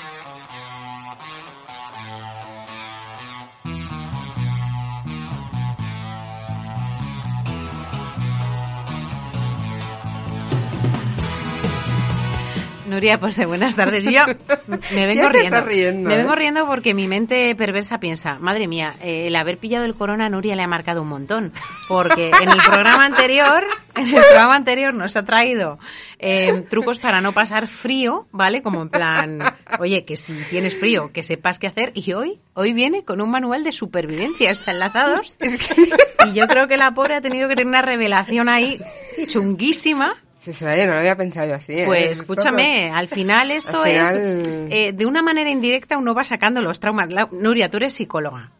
Gusta. Nuria, pues eh, buenas tardes. Yo me vengo ¿Qué te riendo. riendo, me eh? vengo riendo porque mi mente perversa piensa, madre mía, eh, el haber pillado el corona a Nuria le ha marcado un montón. Porque en el programa anterior, en el programa anterior nos ha traído eh, trucos para no pasar frío, ¿vale? Como en plan, oye, que si tienes frío, que sepas qué hacer. Y hoy, hoy viene con un manual de supervivencia, está enlazados. Y yo creo que la pobre ha tenido que tener una revelación ahí chunguísima. Sí, se vaya, no lo había pensado yo así. ¿eh? Pues escúchame, al final esto Al es, eh, de una manera indirecta uno va sacando los traumas. La- Nuria, tú eres psicóloga.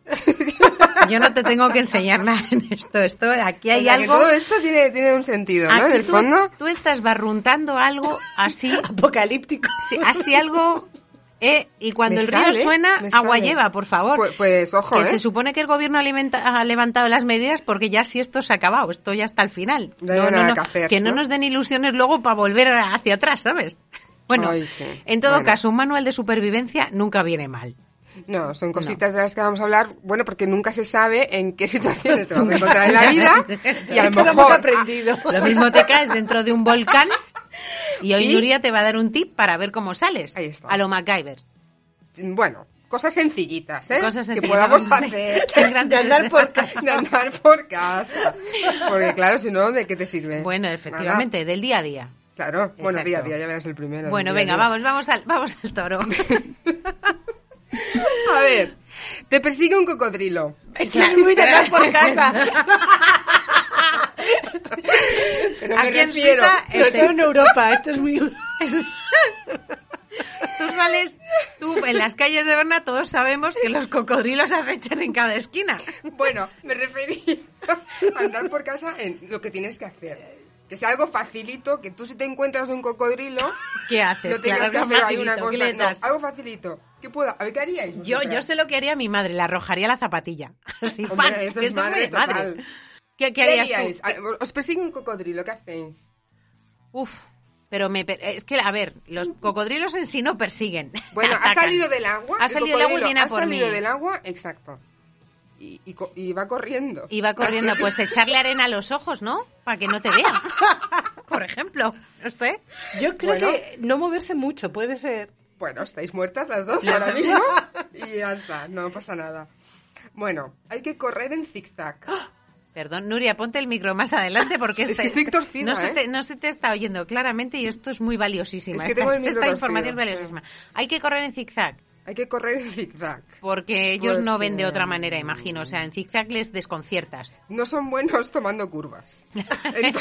Yo no te tengo que enseñar nada en esto. Esto, aquí hay O sea, que algo. todo esto tiene, tiene un sentido, ¿no? En el tú, fondo. es- tú estás barruntando algo así, Apocalíptico. sí, así algo. Eh, y cuando Me el río sale, suena, agua sale. lleva, por favor. Pues, pues, ojo, que ¿eh? se supone que el gobierno alimenta- ha levantado las medidas porque ya si esto se ha acabado, esto ya está al final. No hay nada que hacer, que no ¿no? nos den ilusiones luego para volver hacia atrás, ¿sabes? Bueno, Ay, sí. en todo Bueno. caso, un manual de supervivencia nunca viene mal. No, son cositas de las que vamos a hablar, bueno, porque nunca se sabe en qué situaciones te vas a encontrar en la vida. y a lo Esto lo mejor, hemos aprendido. Lo mismo te caes dentro de un volcán y hoy ¿Y? Nuria te va a dar un tip para ver cómo sales. Ahí está. A lo MacGyver. bueno, cosas sencillitas, ¿eh? Cosas que sencillas. podamos hacer. Grandes- De andar por casa. De andar por casa. Porque claro, si no, ¿de qué te sirve? Bueno, efectivamente, del día a día. Claro, bueno, Exacto. día a día, ya verás el primero. Bueno, venga, vamos, vamos al, vamos al toro. A ver, te persigue un cocodrilo. Esto es muy de andar por casa. Pero me Aquí en refiero... Suiza, Sobre este, todo en Europa. Esto es muy... tú sales, tú en las calles de Berna todos sabemos que los cocodrilos acechan en cada esquina. Bueno, me refería a andar por casa en lo que tienes que hacer. Que sea algo facilito, que tú si te encuentras un cocodrilo, ¿Qué haces? no tengas Claro, que hacer ahí una facilito, ¿qué cosa. No, algo facilito. ¿Qué puedo? A ver, ¿qué haríais Yo, yo sé lo que haría mi madre, le arrojaría la zapatilla. Así, Hombre, eso es madre total. ¿Qué, qué ¿Qué harías haríais? tú? Ah, Os persigue un cocodrilo, ¿qué hacéis? Uf, pero me per- es que, a ver, los cocodrilos en sí no persiguen. Bueno, ha salido del agua. Ha salido del agua y viene a ha por mí. salido del agua, exacto. Y, y co- y va corriendo. Y va corriendo, pues echarle arena a los ojos, ¿no? Para que no te vea. Por ejemplo, no sé. Yo creo Bueno. que no moverse mucho, puede ser. Bueno, estáis muertas las dos ahora mismo. Y ya está, no pasa nada. Bueno, hay que correr en zigzag. Perdón, Nuria, ponte el micro más adelante porque Es esta- que estoy torcida, no, se ¿eh? te, no se te está oyendo claramente y esto es muy. Es que esta, información es valiosísima. Hay que correr en zigzag Hay que correr en zigzag. porque ellos no ven de otra manera, imagino. O sea, en zigzag les desconciertas. No son buenos tomando curvas. Entonces,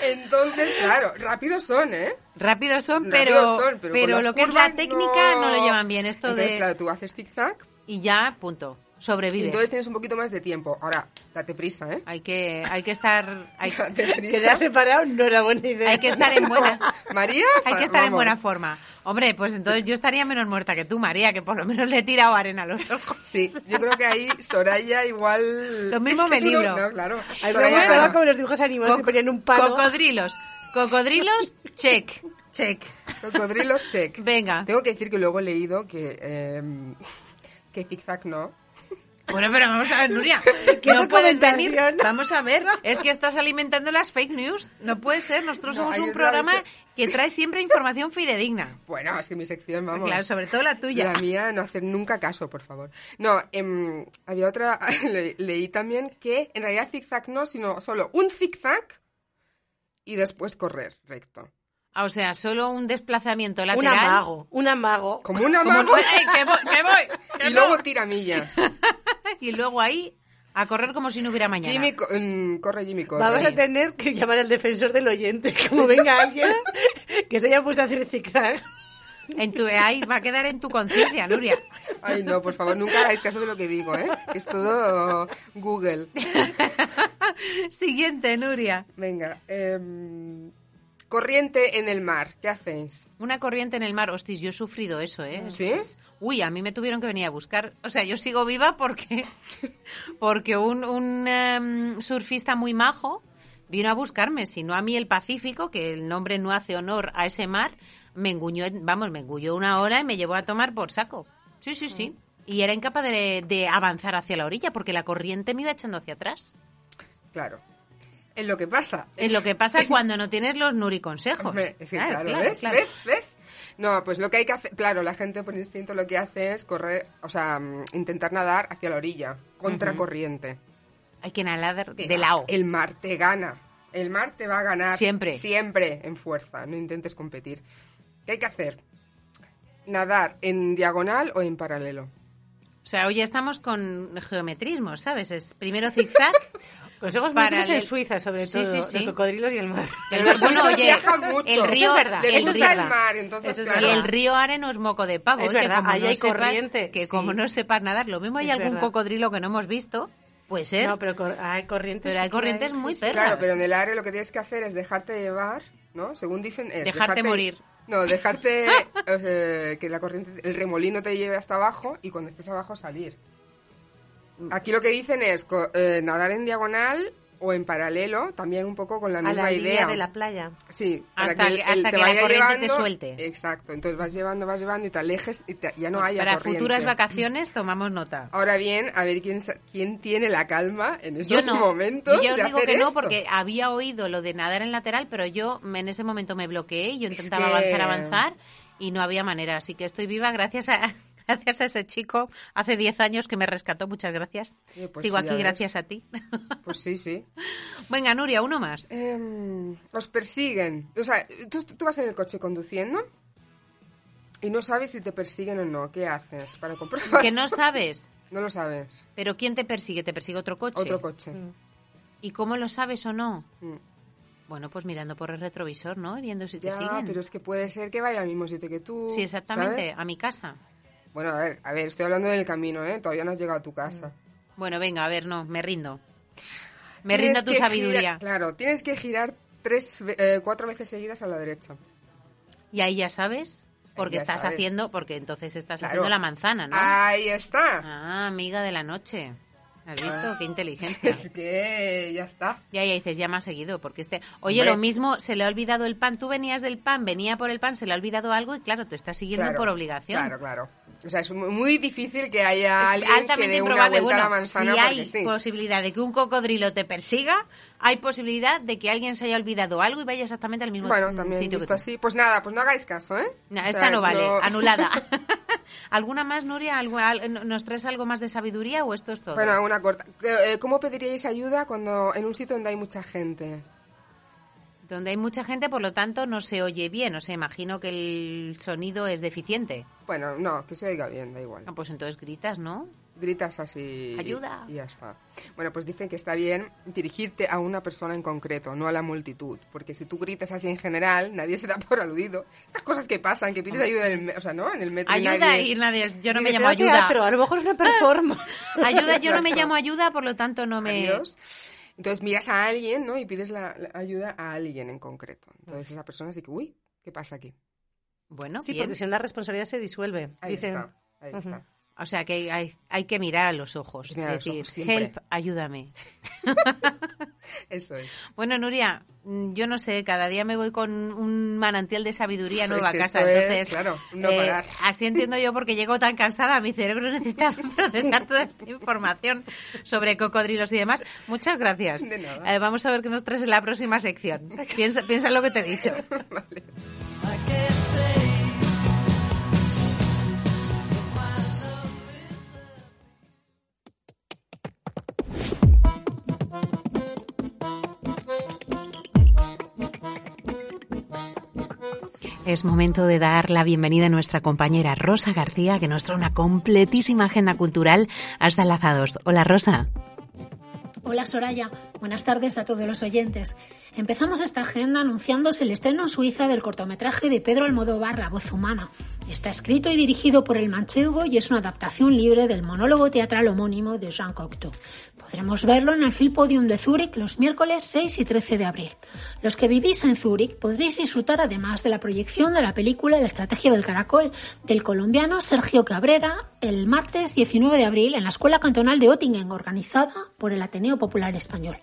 Entonces, claro, rápidos son, ¿eh? Rápidos son, pero, son, pero, lo que es la técnica no... lo llevan bien. Esto Entonces, de... claro, tú haces zigzag Y ya, punto. Sobrevives. entonces tienes un poquito más de tiempo. Ahora, date prisa, ¿eh? Hay que, hay que estar... Hay, Date prisa. Que te has separado no era buena idea. hay que estar en buena... María, Hay que estar en buena forma. Hombre, pues entonces yo estaría menos muerta que tú, María, que por lo menos le he tirado arena a los ojos. Sí, yo creo que ahí Soraya igual... Lo mismo Es que me libro. No, claro. A mí me Soraya- gustaba como los dibujos animados que ponían un palo. Cocodrilos. Cocodrilos, check. Check. Cocodrilos, check. Venga. Tengo que decir que luego he leído que, eh, que zigzag no. Bueno, pero vamos a ver, Nuria. ¿Qué No documentación? venir. Vamos a ver. Es que estás alimentando las fake news. No puede ser. Nosotros No, somos un programa vez que trae siempre información fidedigna. Bueno, es que mi sección, vamos. Claro, sobre todo la tuya. La mía, no hacer nunca caso, por favor. No, em, había otra, le- leí también que en realidad zigzag no, sino solo un zigzag y después correr recto. Ah, O sea, solo un desplazamiento Un lateral. amago, un amago. Como un amago ¡Ey, que voy! que voy! que y no! luego tiramillas. Y luego ahí a correr como si no hubiera mañana. Jimmy, co- mm, corre Jimmy, corre. Vamos a tener que llamar al defensor del oyente, como venga alguien que se haya puesto a hacer zigzag. En tu, ahí va a quedar en tu conciencia, Nuria. Ay, no, por favor, nunca hagáis caso de lo que digo, ¿eh? Es todo Google. Siguiente, Nuria. Venga, em, corriente en el mar, ¿qué hacéis? Una corriente en el mar. Hostis, yo he sufrido eso, ¿eh? ¿Sí? Uy, a mí me tuvieron que venir a buscar. O sea, yo sigo viva porque, porque un, un em, surfista muy majo vino a buscarme. Si no a mí el Pacífico, que el nombre no hace honor a ese mar, me enguñó, vamos, me engulló una hora y me llevó a tomar por saco. Sí, sí, sí. Y era incapaz de, de avanzar hacia la orilla porque la corriente me iba echando hacia atrás. Claro. Es lo que pasa. Es lo que pasa cuando no tienes los Nuri consejos. Hombre, es que Claro, claro, claro, ¿ves? claro. ¿ves? ¿ves? No, pues lo que hay que hacer, claro, la gente por instinto lo que hace es correr, o sea, mm, intentar nadar hacia la orilla, contracorriente. Hay que nadar de lado. El mar te gana. El mar te va a ganar. Siempre. Siempre en fuerza. No intentes competir. ¿Qué hay que hacer? Nadar en diagonal o en paralelo. O sea, hoy estamos con geometrismo, ¿sabes? Es primero zigzag. Consejos Para múltiples en el- Suiza, sobre Sí, todo. sí, sí. Los cocodrilos y el mar. El mar- bueno, oye, viaja mucho. el río, es verdad. El río- el mar, entonces, es claro. y el río Are no es moco de pavo. Es ¿eh? que verdad, como ahí no hay sepas- corriente, Que sí. como no sepas nadar, lo mismo hay Es algún verdad. cocodrilo que no hemos visto, puede ser. No, pero cor- hay corrientes. Pero hay sí corrientes hay, muy sí, sí. perras. Claro, pero en el área lo que tienes que hacer es dejarte llevar, ¿no? Según dicen... es Dejarte morir. No, dejarte o sea, que la corriente, el remolino te lleve hasta abajo y cuando estés abajo salir. Aquí lo que dicen es eh, nadar en diagonal o en paralelo, también un poco con la A misma la idea. de la playa. Sí, Hasta que- el hasta te que la vaya corriente te suelte. Exacto, entonces vas llevando, vas llevando y te alejes y te- ya no haya Para corriente. futuras vacaciones tomamos nota. Ahora bien, a ver quién, quién tiene la calma en esos Yo no. momentos Yo os de digo hacer que no porque había oído lo de nadar en lateral, pero yo en ese momento me bloqueé y yo intentaba que- avanzar, avanzar y no había manera. Así que estoy viva gracias a, gracias a ese chico hace 10 años que me rescató. Muchas gracias. Sí, pues Sigo aquí gracias a ti. Pues sí, sí. Venga, Nuria, uno más. Em, os persiguen. O sea, tú, tú vas en el coche conduciendo y no sabes si te persiguen o no. ¿Qué haces para comprobar? Que no sabes. No lo sabes. Pero ¿quién te persigue? ¿Te persigue otro coche? Otro coche. ¿Y cómo lo sabes o no? Mm. Bueno, pues mirando por el retrovisor, ¿no? Y Viendo si te Ya, siguen. pero es que puede ser que vaya al mismo sitio que tú. Sí, exactamente, ¿sabes? a mi casa. Bueno, a ver, a ver, estoy hablando del camino, ¿eh? Todavía no has llegado a tu casa. Bueno, venga, a ver, no, me rindo. Me Tienes rindo a tu sabiduría. girar- claro, tienes que girar tres, eh, cuatro veces seguidas a la derecha. Y ahí ya sabes, porque ya estás sabes. haciendo, porque entonces estás Claro. haciendo la manzana, ¿no? Ahí está. Ah, amiga de la noche. ¿Has visto? Ah. Qué inteligencia. Es que ya está. Ya, ya dices, ya me ha seguido, porque este... Oye, Hombre. lo mismo, se le ha olvidado el pan. Tú venías del pan, venía por el pan, se le ha olvidado algo y claro, te está siguiendo Claro, por obligación. Claro, claro. O sea, es muy, difícil que haya Es alguien que dé una vuelta a Bueno, la manzana si hay sí. posibilidad de que un cocodrilo te persiga, hay posibilidad de que alguien se haya olvidado algo y vaya exactamente al mismo Bueno, también sitio visto así. Pues nada, pues no hagáis caso, ¿eh? No, O esta sea, no vale, no- anulada. ¿Alguna más, Nuria? ¿Algo- al- ¿Nos traes algo más de sabiduría o esto es todo? Bueno, una corta. Eh, ¿Cómo pediríais ayuda cuando en un sitio donde hay mucha gente? Donde hay mucha gente, por lo tanto, no se oye bien. O sea, imagino que el sonido es deficiente. Bueno, no, que se oiga bien, da igual. Ah, pues entonces gritas, ¿no? Gritas así. Ayuda. Y ya está. Bueno, pues dicen que está bien dirigirte a una persona en concreto, no a la multitud. Porque si tú gritas así en general, nadie se da por aludido. Estas cosas que pasan, que pides ayuda en el, o sea, ¿no? en el metro. y Ayuda nadie- y nadie. Yo no me llamo ayuda. teatro, a lo mejor es una performance. Ayuda, yo no me llamo ayuda, por lo tanto no me. Adiós. Entonces miras a alguien, ¿no? Y pides la, la ayuda a alguien en concreto. Entonces esa persona dice, uy, ¿qué pasa aquí? Bueno, Sí, bien. porque si no la responsabilidad se disuelve. Ahí Dicen, está, ahí está. O sea que hay, hay que mirar a los ojos. Mirar los decir, ojos help, ayúdame. Eso es. Bueno, Nuria, mm, yo no sé, cada día me voy con un manantial de sabiduría Es nueva a que casa. esto es, Entonces, claro, no eh, parar. así entiendo yo porque llego tan cansada, mi cerebro necesita procesar toda esta información sobre cocodrilos y demás. Muchas gracias. De nada. Eh, vamos a ver qué nos traes en la próxima sección. Piensa, piensa en lo que te he dicho. Es momento de dar la bienvenida a nuestra compañera Rosa García, que nos trae una completísima agenda cultural hasta enlazados. Hola Rosa. Hola Soraya, buenas tardes a todos los oyentes. Empezamos esta agenda anunciándose el estreno en Suiza del cortometraje de Pedro Almodóvar, La voz humana. Está escrito y dirigido por el manchego y es una adaptación libre del monólogo teatral homónimo de Jean Cocteau. Podremos verlo en el Film Podium de Zúrich los miércoles 6 y 13 de abril. Los que vivís en Zúrich podréis disfrutar además de la proyección de la película La estrategia del caracol del colombiano Sergio Cabrera el martes 19 de abril en la Escuela Cantonal de Ottingen, organizada por el Ateneo Popular Español.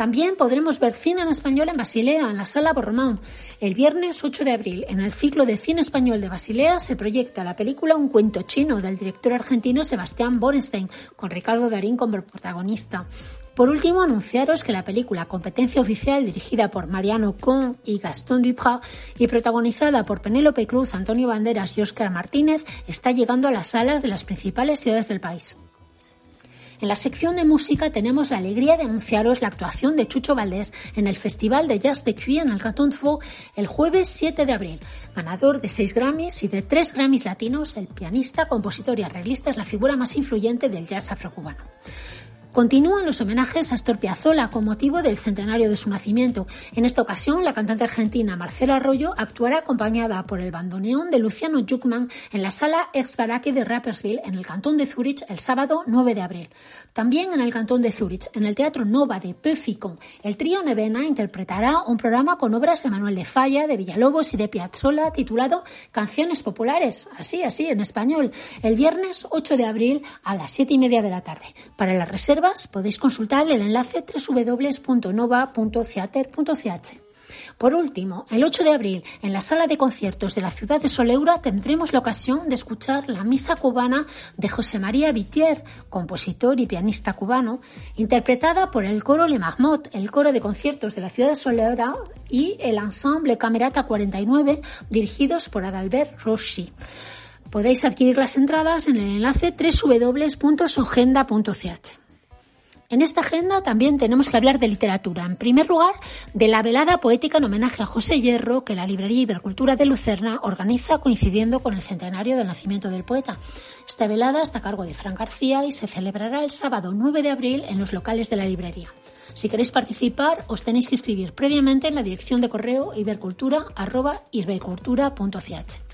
También podremos ver cine en español en Basilea, en la Sala Borromán. El viernes 8 de abril, en el ciclo de cine español de Basilea, se proyecta la película Un cuento chino del director argentino Sebastián Borenstein, con Ricardo Darín como protagonista. Por último, anunciaros que la película Competencia Oficial, dirigida por Mariano Con y Gastón Duprat y protagonizada por Penélope Cruz, Antonio Banderas y Óscar Martínez, está llegando a las salas de las principales ciudades del país. En la sección de música tenemos la alegría de anunciaros la actuación de Chucho Valdés en el Festival de Jazz de Cuy en el Cantón Vaud el jueves 7 de abril. Ganador de 6 Grammys y de 3 Grammys latinos, el pianista, compositor y arreglista es la figura más influyente del jazz afrocubano. Continúan los homenajes a Astor Piazzolla con motivo del centenario de su nacimiento. En esta ocasión, la cantante argentina Marcela Arroyo actuará acompañada por el bandoneón de Luciano Juckman en la sala Ex Baraki de Rapperswil en el cantón de Zurich el sábado 9 de abril. También en el cantón de Zurich, en el Teatro Nova de Pöfikon, el trío Nevena interpretará un programa con obras de Manuel de Falla, de Villalobos y de Piazzolla titulado Canciones Populares, así, así, en español, el viernes 8 de abril a las 7 y media de la tarde. Para las podéis consultar el enlace www.nova.theater.ch. Por último, el 8 de abril, en la sala de conciertos de la ciudad de Soleura, tendremos la ocasión de escuchar la misa cubana de José María Vitier, compositor y pianista cubano, interpretada por el coro Le Marmot, el coro de conciertos de la ciudad de Soleura y el ensemble Camerata 49, dirigidos por Adalbert Rossi. Podéis adquirir las entradas en el enlace www.sogenda.ch. En esta agenda también tenemos que hablar de literatura. En primer lugar, de la velada poética en homenaje a José Hierro que la Librería Ibercultura de Lucerna organiza coincidiendo con el centenario del nacimiento del poeta. Esta velada está a cargo de Fran García y se celebrará el sábado 9 de abril en los locales de la librería. Si queréis participar, os tenéis que inscribir previamente en la dirección de correo ibercultura.ch.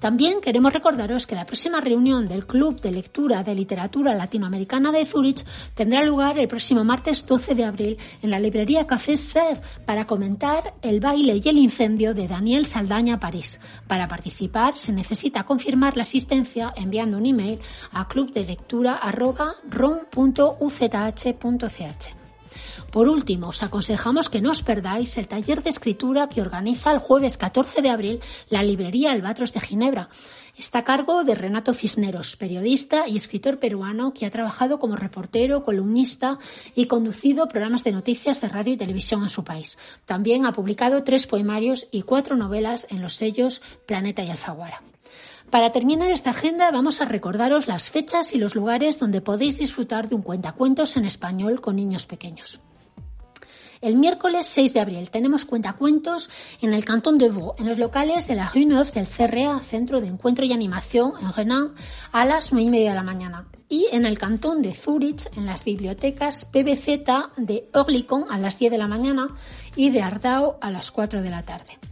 También queremos recordaros que la próxima reunión del Club de Lectura de Literatura Latinoamericana de Zurich tendrá lugar el próximo martes 12 de abril en la librería Café Sphere para comentar el baile y el incendio de Daniel Saldaña París. Para participar se necesita confirmar la asistencia enviando un email a clubdelectura.rom.uzh.ch. Por último, os aconsejamos que no os perdáis el taller de escritura que organiza el jueves 14 de abril la librería Albatros de Ginebra. Está a cargo de Renato Cisneros, periodista y escritor peruano que ha trabajado como reportero, columnista y conducido programas de noticias de radio y televisión en su país. También ha publicado tres poemarios y cuatro novelas en los sellos Planeta y Alfaguara. Para terminar esta agenda vamos a recordaros las fechas y los lugares donde podéis disfrutar de un cuentacuentos en español con niños pequeños. El miércoles 6 de abril tenemos cuentacuentos en el Cantón de Vaud, en los locales de la Rue Neuve del CRA, Centro de Encuentro y Animación en Renan, a las 9 y media de la mañana. Y en el Cantón de Zurich, en las bibliotecas PBZ de Orlicon a las 10 de la mañana y de Ardao a las 4 de la tarde.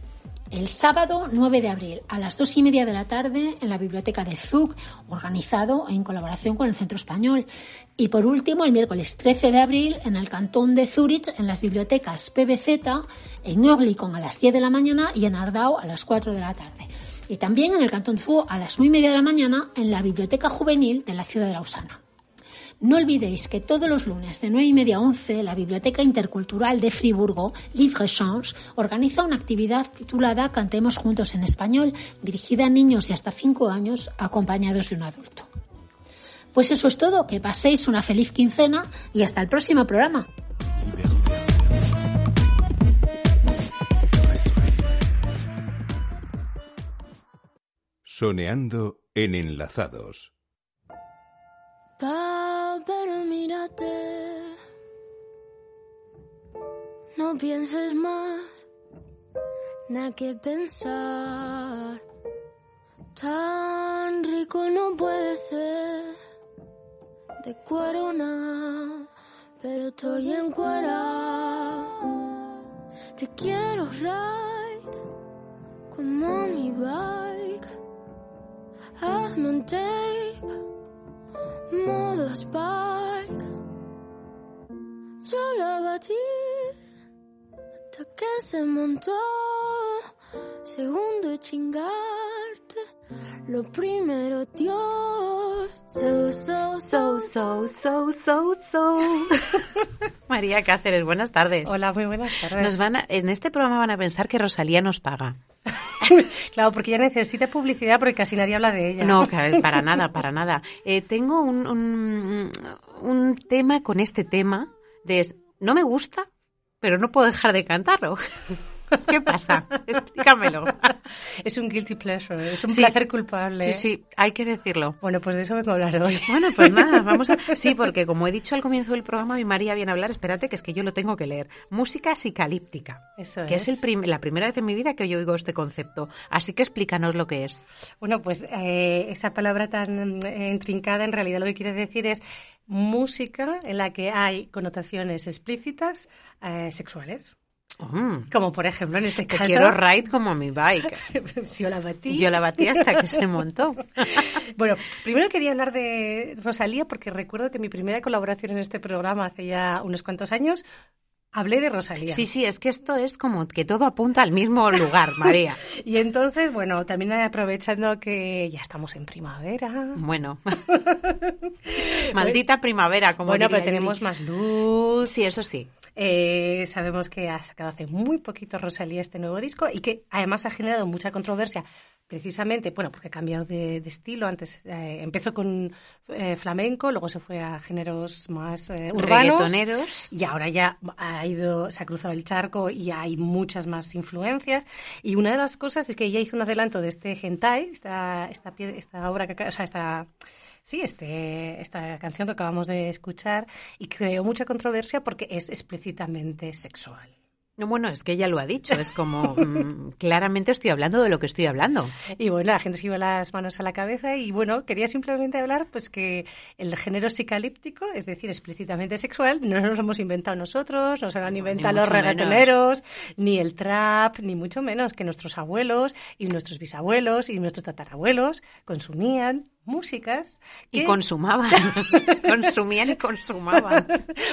El sábado 9 de abril a las 2 y media de la tarde en la biblioteca de Zug, organizado en colaboración con el Centro Español. Y por último, el miércoles 13 de abril en el cantón de Zurich, en las bibliotecas PBZ, en Orlicon a las 10 de la mañana y en Ardao a las 4 de la tarde. y también en el Cantón Fu a las 9 y media de la mañana en la Biblioteca Juvenil de la ciudad de Lausana. No olvidéis que todos los lunes de 9 y media a 11 la Biblioteca Intercultural de Friburgo, Livre Change, organiza una actividad titulada Cantemos Juntos en Español, dirigida a niños de hasta 5 años acompañados de un adulto. Pues eso es todo, que paséis una feliz quincena y hasta el próximo programa. Soneando en enlazados. Pa, pero mírate. No pienses más, nada que pensar. Tan rico no puede ser. De cuero nada, pero estoy en cuera. Te quiero ride como mi bike. Hazme un tape modo Spike. Yo la batí hasta que se montó. Segundo chingarte, lo primero Dios. So, so, So, so, so, so, so. María Cáceres, buenas tardes. Hola, muy buenas tardes. Nos van a- en este programa van a pensar que Rosalía nos paga. Claro, porque ella necesita publicidad porque casi nadie habla de ella. No, para nada, para nada. Eh, tengo un, un, un tema con este tema de no me gusta, pero no puedo dejar de cantarlo. ¿Qué pasa? Explícamelo. Es un guilty pleasure, es un Sí. placer culpable. Sí, sí, hay que decirlo. Bueno, pues de eso vengo a hablar hoy. Bueno, pues nada, vamos a... Sí, porque como he dicho al comienzo del programa, y María viene a hablar, espérate, que es que yo lo tengo que leer. Música psicalíptica. Eso que es, es. el prim- la primera vez en mi vida que yo oigo este concepto. Así que explícanos lo que es. Bueno, pues eh, esa palabra tan eh, intrincada en realidad lo que quiere decir es música en la que hay connotaciones explícitas eh, sexuales. Mm. Como por ejemplo en este Te caso... quiero ride como mi bike. Yo la batí. Yo la batí hasta que se montó. Bueno, primero quería hablar de Rosalía porque recuerdo que mi primera colaboración en este programa hace ya unos cuantos años hablé de Rosalía. Sí, sí, es que esto es como que todo apunta al mismo lugar, María. Y entonces, bueno, también aprovechando que ya estamos en primavera. Bueno. Maldita primavera, como Bueno, diría pero tenemos Yuri. más luz. Sí, eso sí. Eh, sabemos que ha sacado hace muy poquito Rosalía este nuevo disco y que además ha generado mucha controversia precisamente, bueno, porque ha cambiado de, de estilo. Antes eh, empezó con eh, flamenco, luego se fue a géneros más eh, urbanos. Y ahora ya ha ido, se ha cruzado el charco y hay muchas más influencias. Y una de las cosas es que ella hizo un adelanto de este hentai, esta, esta, esta obra, que, o sea, esta... Sí, este, esta canción que acabamos de escuchar y creó mucha controversia porque es explícitamente sexual. No, Bueno, es que ella lo ha dicho, es como mm, claramente estoy hablando de lo que estoy hablando. Y bueno, la gente se lleva las manos a la cabeza y bueno, quería simplemente hablar pues que el género psicalíptico, es decir, explícitamente sexual, no nos lo hemos inventado nosotros, no se lo han inventado los mucho menos. reggaetoneros, ni el trap, ni mucho menos que nuestros abuelos y nuestros bisabuelos y nuestros tatarabuelos consumían músicas Y que- consumaban, consumían y consumaban.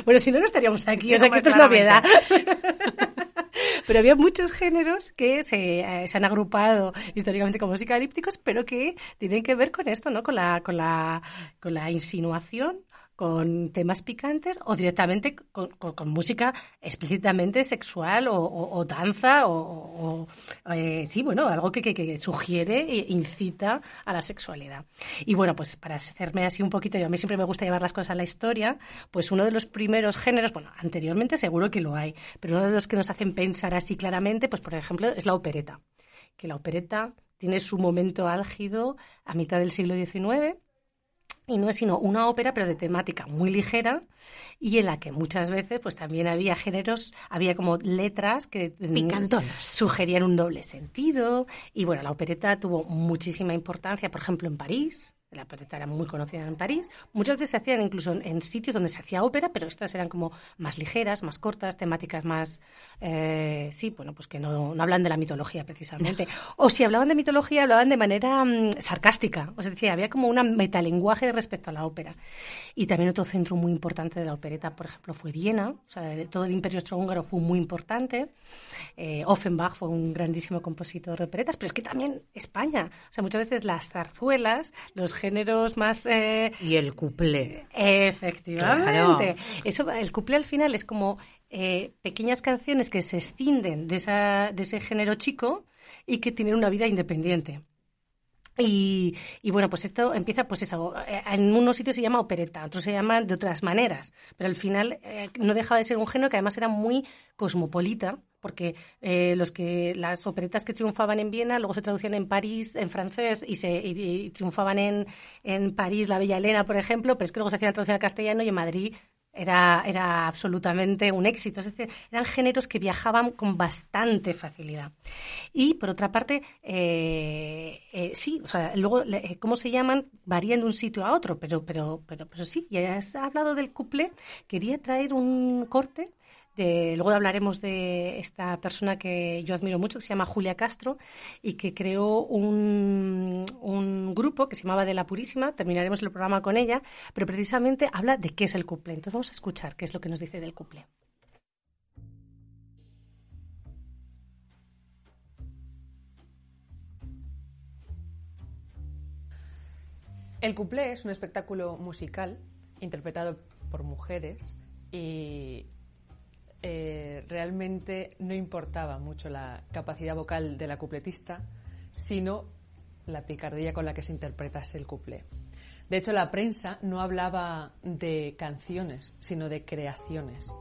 bueno, si no, no estaríamos aquí, o sea que esto es novedad. Pero había muchos géneros que se, eh, se han agrupado históricamente como psicalípticos, pero que tienen que ver con esto, ¿no? Con la, con la, con la insinuación con temas picantes o directamente con, música explícitamente sexual o, danza o, eh, sí, bueno, algo que sugiere e incita a la sexualidad. Y bueno, pues para hacerme así un poquito, yo a mí siempre me gusta llevar las cosas a la historia, pues uno de los primeros géneros, bueno, anteriormente seguro que lo hay, pero uno de los que nos hacen pensar así claramente, pues por ejemplo, es la opereta. Que la opereta tiene su momento álgido a mitad del siglo XIX y no es sino una ópera, pero de temática muy ligera y en la que muchas veces pues también había géneros, había como letras que Picantonas. sugerían un doble sentido y bueno, la opereta tuvo muchísima importancia, por ejemplo, en París. La opereta era muy conocida en París. Muchas veces se hacían incluso en, en sitios donde se hacía ópera, pero estas eran como más ligeras, más cortas, temáticas más, eh, sí, bueno, pues que no, no hablan de la mitología precisamente. o si hablaban de mitología, hablaban de manera mm, sarcástica. O sea, decía, había como un metalenguaje respecto a la ópera. Y también otro centro muy importante de la opereta, por ejemplo, fue Viena. O sea, todo el imperio austrohúngaro fue muy importante. Eh, Offenbach fue un grandísimo compositor de operetas, pero es que también España. O sea, muchas veces las zarzuelas, los géneros más... eh, Y el cuplé. Efectivamente. Claro. Eso, el cuplé al final es como eh, pequeñas canciones que se escinden de, esa, de ese género chico y que tienen una vida independiente. Y, y bueno, pues esto empieza, pues eso, eh, en unos sitios se llama opereta, otros se llaman de otras maneras, pero al final eh, no dejaba de ser un género que además era muy cosmopolita, porque eh, los que las operetas que triunfaban en Viena luego se traducían en París en francés y se y triunfaban en, en París la Bella Elena, por ejemplo, pero es que luego se hacían traducción al castellano y en Madrid era, era absolutamente un éxito. Es decir, eran géneros que viajaban con bastante facilidad. Y, por otra parte, eh, eh, sí, o sea, luego, eh, ¿cómo se llaman? Varían de un sitio a otro, pero, pero, pero, pero sí, ya has hablado del couplé. Quería traer un corte luego hablaremos de esta persona que yo admiro mucho, que se llama Julia Castro, y que creó un, grupo que se llamaba De la Purísima. Terminaremos el programa con ella, pero precisamente habla de qué es el couplé. Entonces vamos a escuchar qué es lo que nos dice del couplé. El cuplé es un espectáculo musical interpretado por mujeres y eh, realmente no importaba mucho la capacidad vocal de la cupletista, sino la picardía con la que se interpretase el cuplé. De hecho, la prensa no hablaba de canciones, sino de creaciones.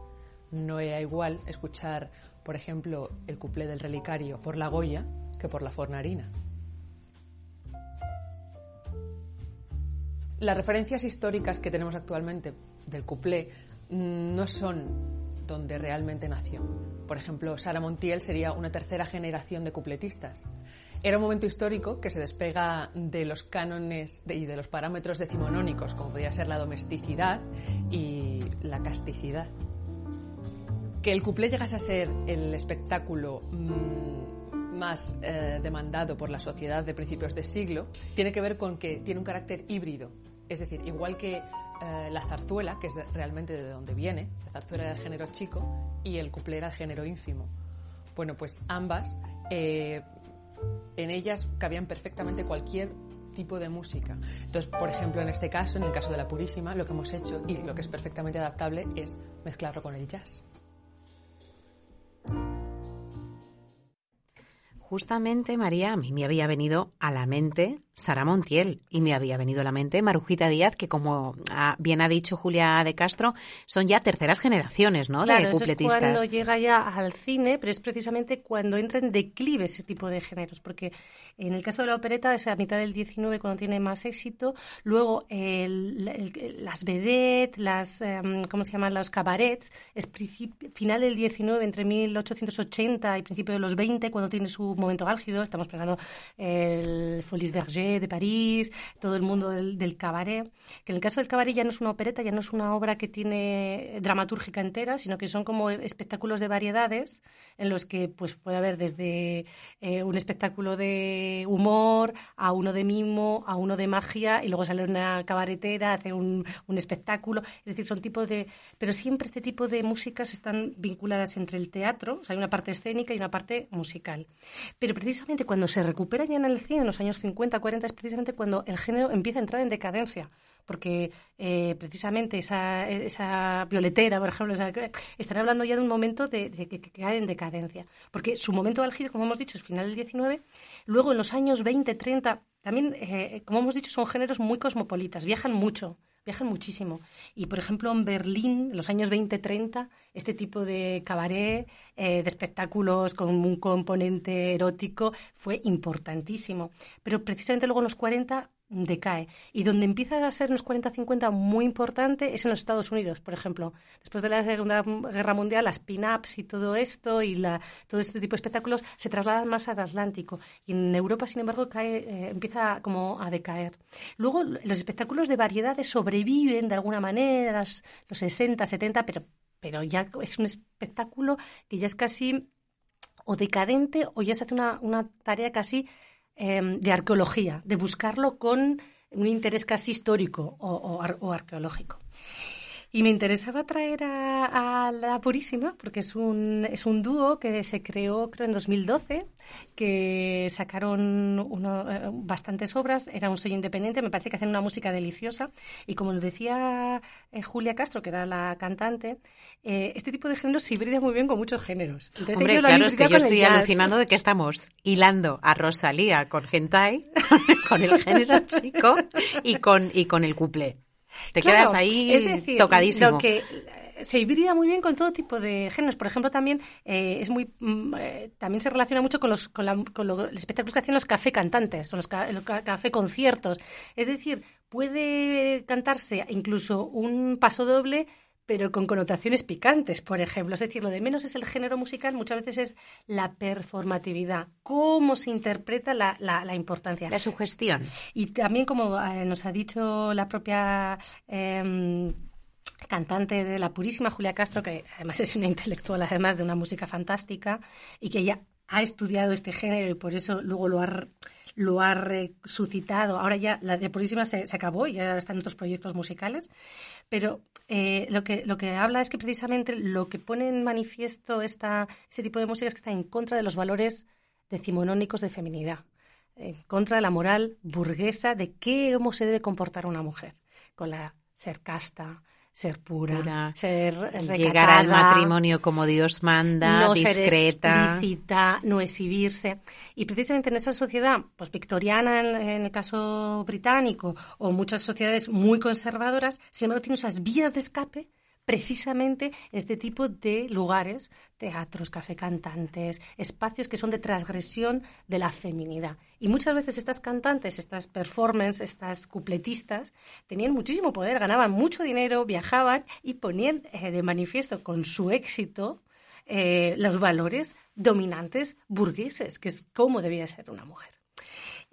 No era igual escuchar, por ejemplo, el cuplé del relicario por la Goya que por la Fornarina. Las referencias históricas que tenemos actualmente del cuplé mm, no son donde realmente nació. Por ejemplo, Sara Montiel sería una tercera generación de cupletistas. Era un momento histórico que se despega de los cánones y de los parámetros decimonónicos, como podía ser la domesticidad y la casticidad. Que el cuplé llegase a ser el espectáculo mm, más eh, demandado por la sociedad de principios de siglo tiene que ver con que tiene un carácter híbrido. Es decir, igual que eh, la zarzuela, que es realmente de donde viene, la zarzuela era el género chico y el cuplé era el género ínfimo. Bueno, pues ambas, eh, en ellas cabían perfectamente cualquier tipo de música. Entonces, por ejemplo, en este caso, en el caso de la Purísima, lo que hemos hecho y lo que es perfectamente adaptable es mezclarlo con el jazz. Justamente, María, a mí me había venido a la mente Sara Montiel y me había venido a la mente Marujita Díaz, que como ah, bien ha dicho Julia de Castro, son ya terceras generaciones, ¿no? Claro, de eso es cupletistas. cuando llega ya al cine, pero es precisamente cuando entra en declive ese tipo de géneros, porque en el caso de la opereta es a mitad del 19 cuando tiene más éxito, luego el- el- las vedettes, las, em, ¿cómo se llaman? Los cabarets, es final del 19, entre 1880 y principio de los 20, cuando tiene su momento álgido, estamos pensando el Folies De París, todo el mundo del, del cabaret, que en el caso del cabaret ya no es una opereta, ya no es una obra que tiene dramatúrgica entera, sino que son como espectáculos de variedades en los que pues puede haber desde eh, un espectáculo de humor a uno de mimo, a uno de magia y luego sale una cabaretera, hace un, un espectáculo, es decir, son tipos de... Pero siempre este tipo de músicas están vinculadas entre el teatro, hay una parte escénica y una parte musical. Pero precisamente cuando se recupera ya en el cine, en los años 50, 40, es precisamente cuando el género empieza a entrar en decadencia. Porque eh, precisamente esa, esa violetera, por ejemplo, esa- están hablando ya de un momento de, de que, cae en decadencia. Porque su momento álgido, como hemos dicho, es final del 19. Luego, en los años 20, 30, también, eh, como hemos dicho, son géneros muy cosmopolitas, viajan mucho viajan muchísimo. Y, por ejemplo, en Berlín, en los años 20-30, este tipo de cabaret, eh, de espectáculos con un componente erótico, fue importantísimo. Pero precisamente luego en los 40 decae. Y donde empieza a ser los 40-50 muy importante es en los Estados Unidos, por ejemplo. Después de la Segunda Guerra Mundial, las pin-ups y todo esto, y la, todo este tipo de espectáculos se trasladan más al Atlántico. Y en Europa, sin embargo, cae, eh, empieza como a decaer. Luego, los espectáculos de variedades sobreviven de alguna manera, los, los 60, 70, pero, pero ya es un espectáculo que ya es casi o decadente o ya se hace una, una tarea casi Em, de arqueología, de buscarlo con un interés casi histórico o, o arqueológico. Y me interesaba traer a, La Purísima, porque es un, es un dúo que se creó, creo, en 2012, que sacaron uno, eh, bastantes obras, era un sello independiente, me parece que hacen una música deliciosa. Y como lo decía eh, Julia Castro, que era la cantante, eh, este tipo de géneros se hibrida muy bien con muchos géneros. Hombre, claro, es que yo estoy alucinando de que estamos hilando a Rosalía con hentai, con el género chico y con, y con el couple. Te quedas ahí es decir, tocadísimo. Lo que se hibrida muy bien con todo tipo de géneros. Por ejemplo, también eh, es muy mm, eh, también se relaciona mucho con los, con, los espectáculos que hacen los café cantantes, o los, café conciertos. Es decir, puede cantarse incluso un paso doble pero con connotaciones picantes, por ejemplo. Es decir, lo de menos es el género musical, muchas veces es la performatividad, cómo se interpreta la, la, importancia. La sugestión. Y también, como eh, nos ha dicho la propia... Em, cantante de La Purísima, Julia Castro, que además es una intelectual, además de una música fantástica, y que ella ha estudiado este género y por eso luego lo ha lo ha resucitado. Ahora ya la de Purísima se, se acabó y ya están otros proyectos musicales, pero eh, lo, que, lo que habla es que precisamente lo que pone en manifiesto esta, este tipo de música es que está en contra de los valores decimonónicos de feminidad, en contra de la moral burguesa de cómo se debe comportar una mujer, con la ser casta, ser pura, ser recatada, llegar al matrimonio como Dios manda, no discreta, ser no exhibirse. Y precisamente en esa sociedad, pues victoriana en, el caso británico, o muchas sociedades muy conservadoras, sin embargo tiene esas vías de escape precisamente este tipo de lugares, teatros, café cantantes, espacios que son de transgresión de la feminidad. Y muchas veces estas cantantes, estas performances, estas cupletistas, tenían muchísimo poder, ganaban mucho dinero, viajaban y ponían eh, de manifiesto con su éxito eh, los valores dominantes burgueses, que es cómo debía ser una mujer.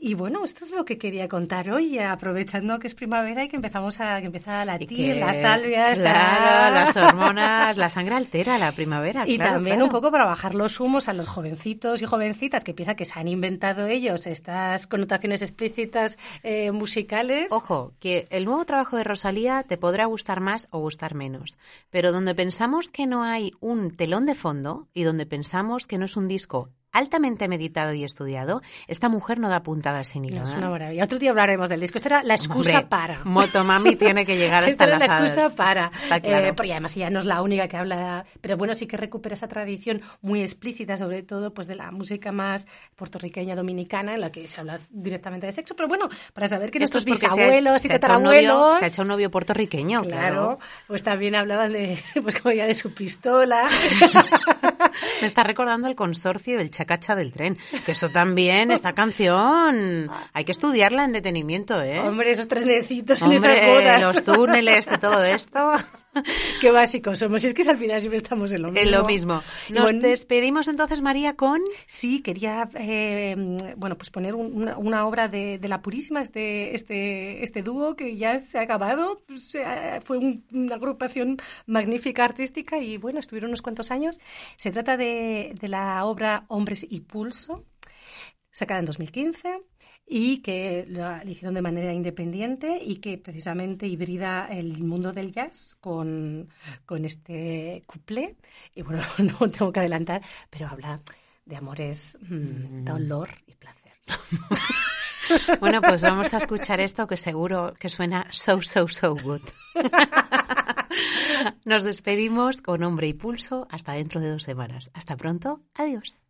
Y bueno, esto es lo que quería contar hoy, aprovechando que es primavera y que empezamos a que empieza a latir, la salvia, claro, las hormonas, la sangre altera la primavera. Y también un poco para bajar los humos a los jovencitos y jovencitas que piensan que se han inventado ellos estas connotaciones explícitas eh, musicales. Ojo, que el nuevo trabajo de Rosalía te podrá gustar más o gustar menos, pero donde pensamos que no hay un telón de fondo y donde pensamos que no es un disco altamente meditado y estudiado, esta mujer no da puntada sin hilo. es una maravilla. Otro día hablaremos del disco. Esto era la excusa para. Motomami tiene que llegar hasta Esto era la excusa para. Eh, porque además ella no es la única que habla, pero bueno, sí que recupera esa tradición muy explícita, sobre todo pues de la música más puertorriqueña dominicana, en la que se habla directamente de sexo. Pero bueno, para saber que nuestros bisabuelos y tatarabuelos... Se ha hecho un novio puertorriqueño, claro. Pues también hablaban de, pues como ya de su pistola. Me está recordando el consorcio del Chacacha del tren, que eso también, esta canción, hay que estudiarla en detenimiento, ¿eh? Hombre, esos trenecitos en esas bodas. los túneles y todo esto. Qué básicos somos. Y es que al final siempre estamos en lo mismo. En lo mismo. Nos despedimos entonces, María, con... Sí, quería, eh, bueno, pues poner una, obra de, La Purísima, este, este, este dúo que ya se ha acabado. Pues, eh, fue una agrupación magnífica artística y, bueno, estuvieron unos cuantos años. Se trata de, de la obra Hombres y Pulso, sacada en 2015 y que lo hicieron de manera independiente y que precisamente hibrida el mundo del jazz con, este couple. Y bueno, no tengo que adelantar, pero habla de amores, mm, mm. dolor y placer. bueno, pues vamos a escuchar esto que seguro que suena so, so, so good. Nos despedimos con Hombre y Pulso hasta dentro de dos semanas. Hasta pronto. Adiós.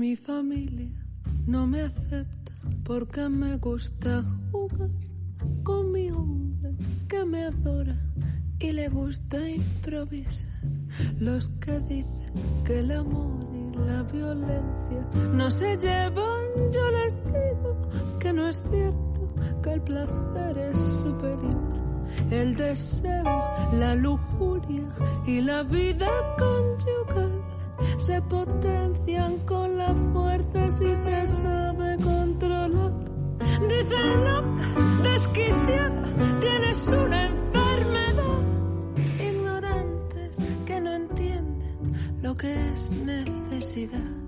Mi familia no me acepta porque me gusta jugar con mi hombre que me adora y le gusta improvisar. Los que dicen que el amor y la violencia no se llevan, yo les digo que no es cierto, que el placer es superior. El deseo, la lujuria y la vida conyugal se potencian con la fuerza si se sabe controlar. Dicen loca, desquiciada, tienes una enfermedad. Ignorantes que no entienden lo que es necesidad.